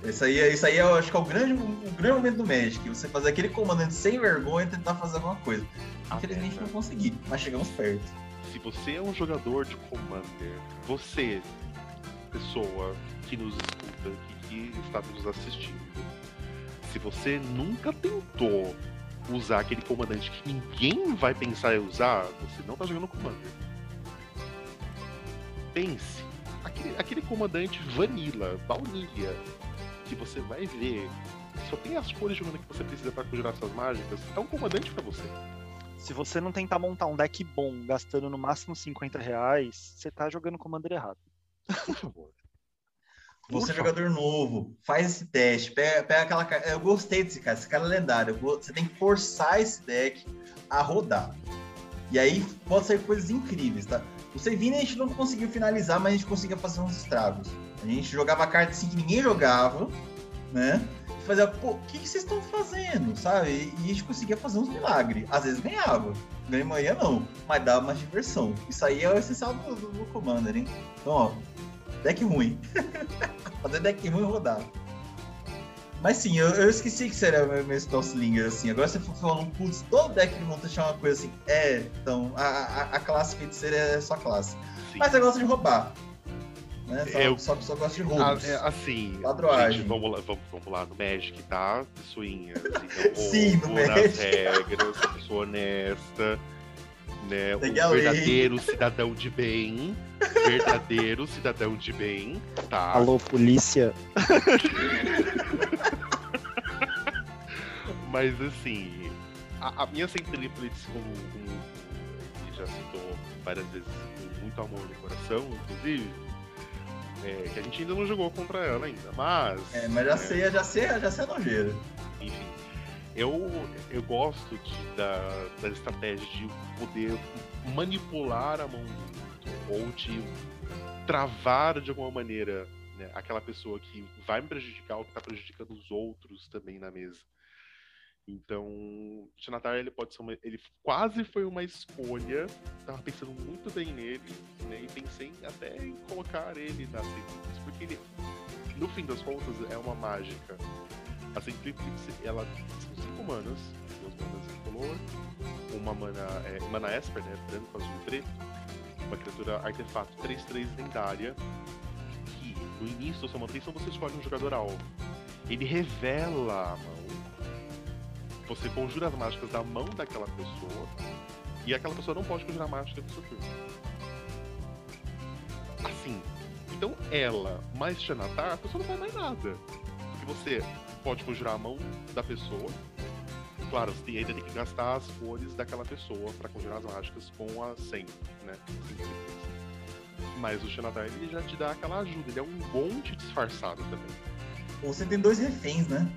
Isso aí, isso aí eu acho que é o grande, o grande momento do Magic. Você fazer aquele comandante sem vergonha e tentar fazer alguma coisa. Infelizmente não consegui, mas chegamos perto. Se você é um jogador de Commander, você, pessoa que nos escuta, que, que está nos assistindo, se você nunca tentou usar aquele comandante que ninguém vai pensar em usar, você não está jogando Commander. Pense, aquele, aquele comandante vanilla, baunilha, que você vai ver, só tem as cores de mana que você precisa para conjurar suas mágicas, é um comandante para você. Se você não tentar montar um deck bom, gastando no máximo 50 reais, você tá jogando Commander errado. Por favor. Você é jogador novo, faz esse teste, pega, pega aquela. Eu gostei desse cara, esse cara é lendário. Você tem que forçar esse deck a rodar. E aí pode sair coisas incríveis, tá? O Sevine a gente não conseguiu finalizar, mas a gente conseguia fazer uns estragos. A gente jogava cartas assim que ninguém jogava, né? E fazia, pô, o que, que vocês estão fazendo, sabe? E, e, a gente conseguia fazer uns milagres. Às vezes ganhava. Ganha manhã não, mas dava mais diversão. Isso aí é o essencial do, do, do Commander, hein? Então, ó, Deck ruim. Fazer deck ruim rodar. Mas sim, eu, eu esqueci que seria meu, meu Stosslinger, assim. Agora você falando, putz, todo deck que monta chama uma coisa assim. É, então, a, a, a classe feiticeira é só classe. Sim. Mas você gosta de roubar. Né? Só, eu... só, só gosta de roubos. Ah, é, assim, Padroagem. Gente, vamos, lá, vamos, vamos lá no Magic, tá? Suinhas. Então, sim, no Magic. regras, pessoa honesta né? o verdadeiro cidadão de bem. Verdadeiro cidadão de bem, tá? Alô, polícia. Mas assim, a, a minha Centelha Blitz, como, como ele já citou várias vezes, com muito amor no coração, inclusive. É, que a gente ainda não jogou contra ela ainda, mas. É, mas já é, sei, já sei, já sei a nojeira. Enfim, eu, eu gosto de, da, da estratégia de poder manipular a mão do ou de travar de alguma maneira né, aquela pessoa que vai me prejudicar ou que está prejudicando os outros também na mesa. Então, Tinatar ele pode ser uma, ele quase foi uma escolha. Tava pensando muito bem nele, né? E pensei até em colocar ele na sequência, porque ele, no fim das contas, é uma mágica a Simplifix, ela são cinco manas, duas manas de color, uma mana, é, mana Esper, né, branco, azul e preto, uma criatura artefato 3-3 lendária, que no início da sua manutenção você escolhe um jogador alvo. Ele revela a mão, você conjura as mágicas da mão daquela pessoa, e aquela pessoa não pode conjurar mágica do seu turno. Assim, então ela mais Xanatar, a pessoa não faz mais nada. Porque você pode conjurar a mão da pessoa. Claro, você ainda tem que gastar as cores daquela pessoa para conjurar as mágicas com a 100, né? Mas o Xanatar ele já te dá aquela ajuda, ele é um monte disfarçado também. Ou você tem dois reféns, né?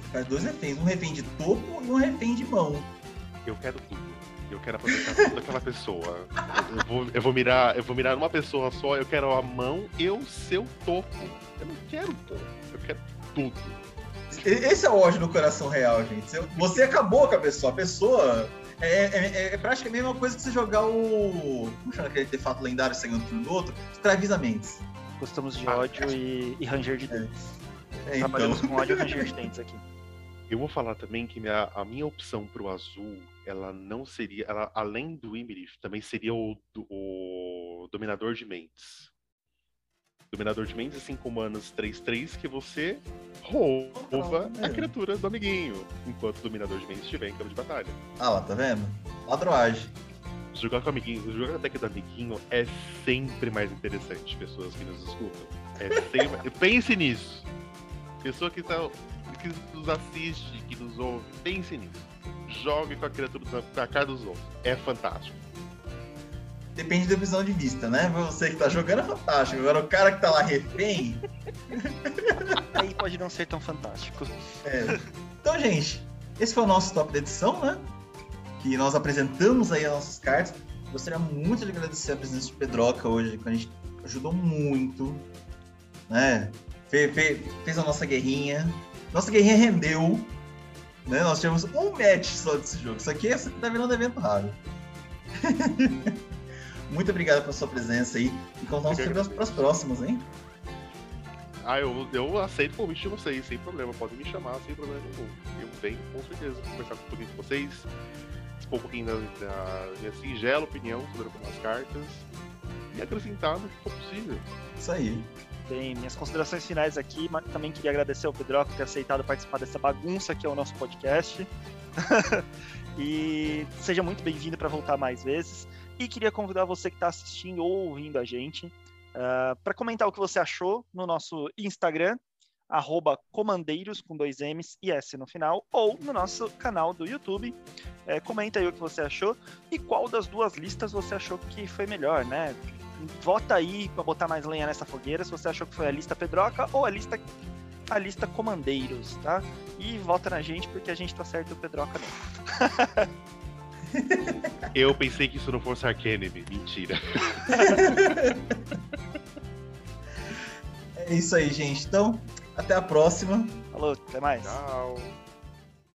Você faz dois reféns, um refém de topo e um refém de mão. Eu quero tudo. Eu quero aproveitar tudo daquela pessoa. Eu vou, eu vou mirar, eu vou mirar numa pessoa só, eu quero a mão e o seu topo. Eu não quero topo, eu quero tudo. Esse é o ódio no coração real, gente. Você acabou com a pessoa. A pessoa é, é, é praticamente a mesma coisa que você jogar o. Como chama aquele artefato lendário saindo um do outro? Escraviza mentes. Gostamos de ódio ah, e, e, ranger de dentes. É, então. Trabalhamos com ódio e ranger de dentes aqui. Eu vou falar também que minha, a minha opção pro azul, ela não seria. Ela, além do Imirif, também seria o, o Dominador de Mentes. Dominador de mentes e 5 manas 3-3 que você rouba a criatura do amiguinho, enquanto o dominador de mentes estiver em campo de batalha. Ah lá, tá vendo? Ladroagem. Jogar com o amiguinho, jogar a deck do amiguinho é sempre mais interessante, pessoas que nos escutam. É sempre... Pense nisso. Pessoa que, tá, que nos assiste, que nos ouve, pense nisso. Jogue com a criatura com a cara dos outros. É fantástico. Depende da visão de vista, né? Você que tá jogando é fantástico. Agora o cara que tá lá refém. Aí pode não ser tão fantástico. É. Então, gente, esse foi o nosso top da edição, né? Que nós apresentamos aí as nossas cartas. Gostaria muito de agradecer a presença de Pedroca hoje, que a gente ajudou muito, né? Fe, fe, fez a nossa guerrinha. Nossa guerrinha rendeu. Né? Nós tivemos um match só desse jogo. Isso aqui, aqui tá virando evento raro. Muito obrigado pela sua presença aí. E contamos para as próximas, hein? Ah, eu, eu aceito o convite de vocês, sem problema. Podem me chamar, sem problema nenhum. Eu venho, com certeza, conversar um pouquinho com vocês, expor um pouquinho da, da minha singela opinião sobre algumas cartas e acrescentar no que for possível. Isso aí. Bem, minhas considerações finais aqui, mas também queria agradecer ao Pedro por ter aceitado participar dessa bagunça que é o nosso podcast. e seja muito bem-vindo para voltar mais vezes. E queria convidar você que está assistindo ou ouvindo a gente uh, ah, para comentar o que você achou no nosso Instagram, arroba comandeiros com dois M's e S no final, ou no nosso canal do YouTube. É, comenta aí o que você achou e qual das duas listas você achou que foi melhor, né? Vota aí para botar mais lenha nessa fogueira se você achou que foi a lista Pedroca ou a lista a lista Comandeiros, tá? E vota na gente porque a gente tá certo e o Pedroca não. Eu pensei que isso não fosse Arcanime. Mentira. É isso aí, gente. Então, até a próxima. Falou, até mais. Tchau.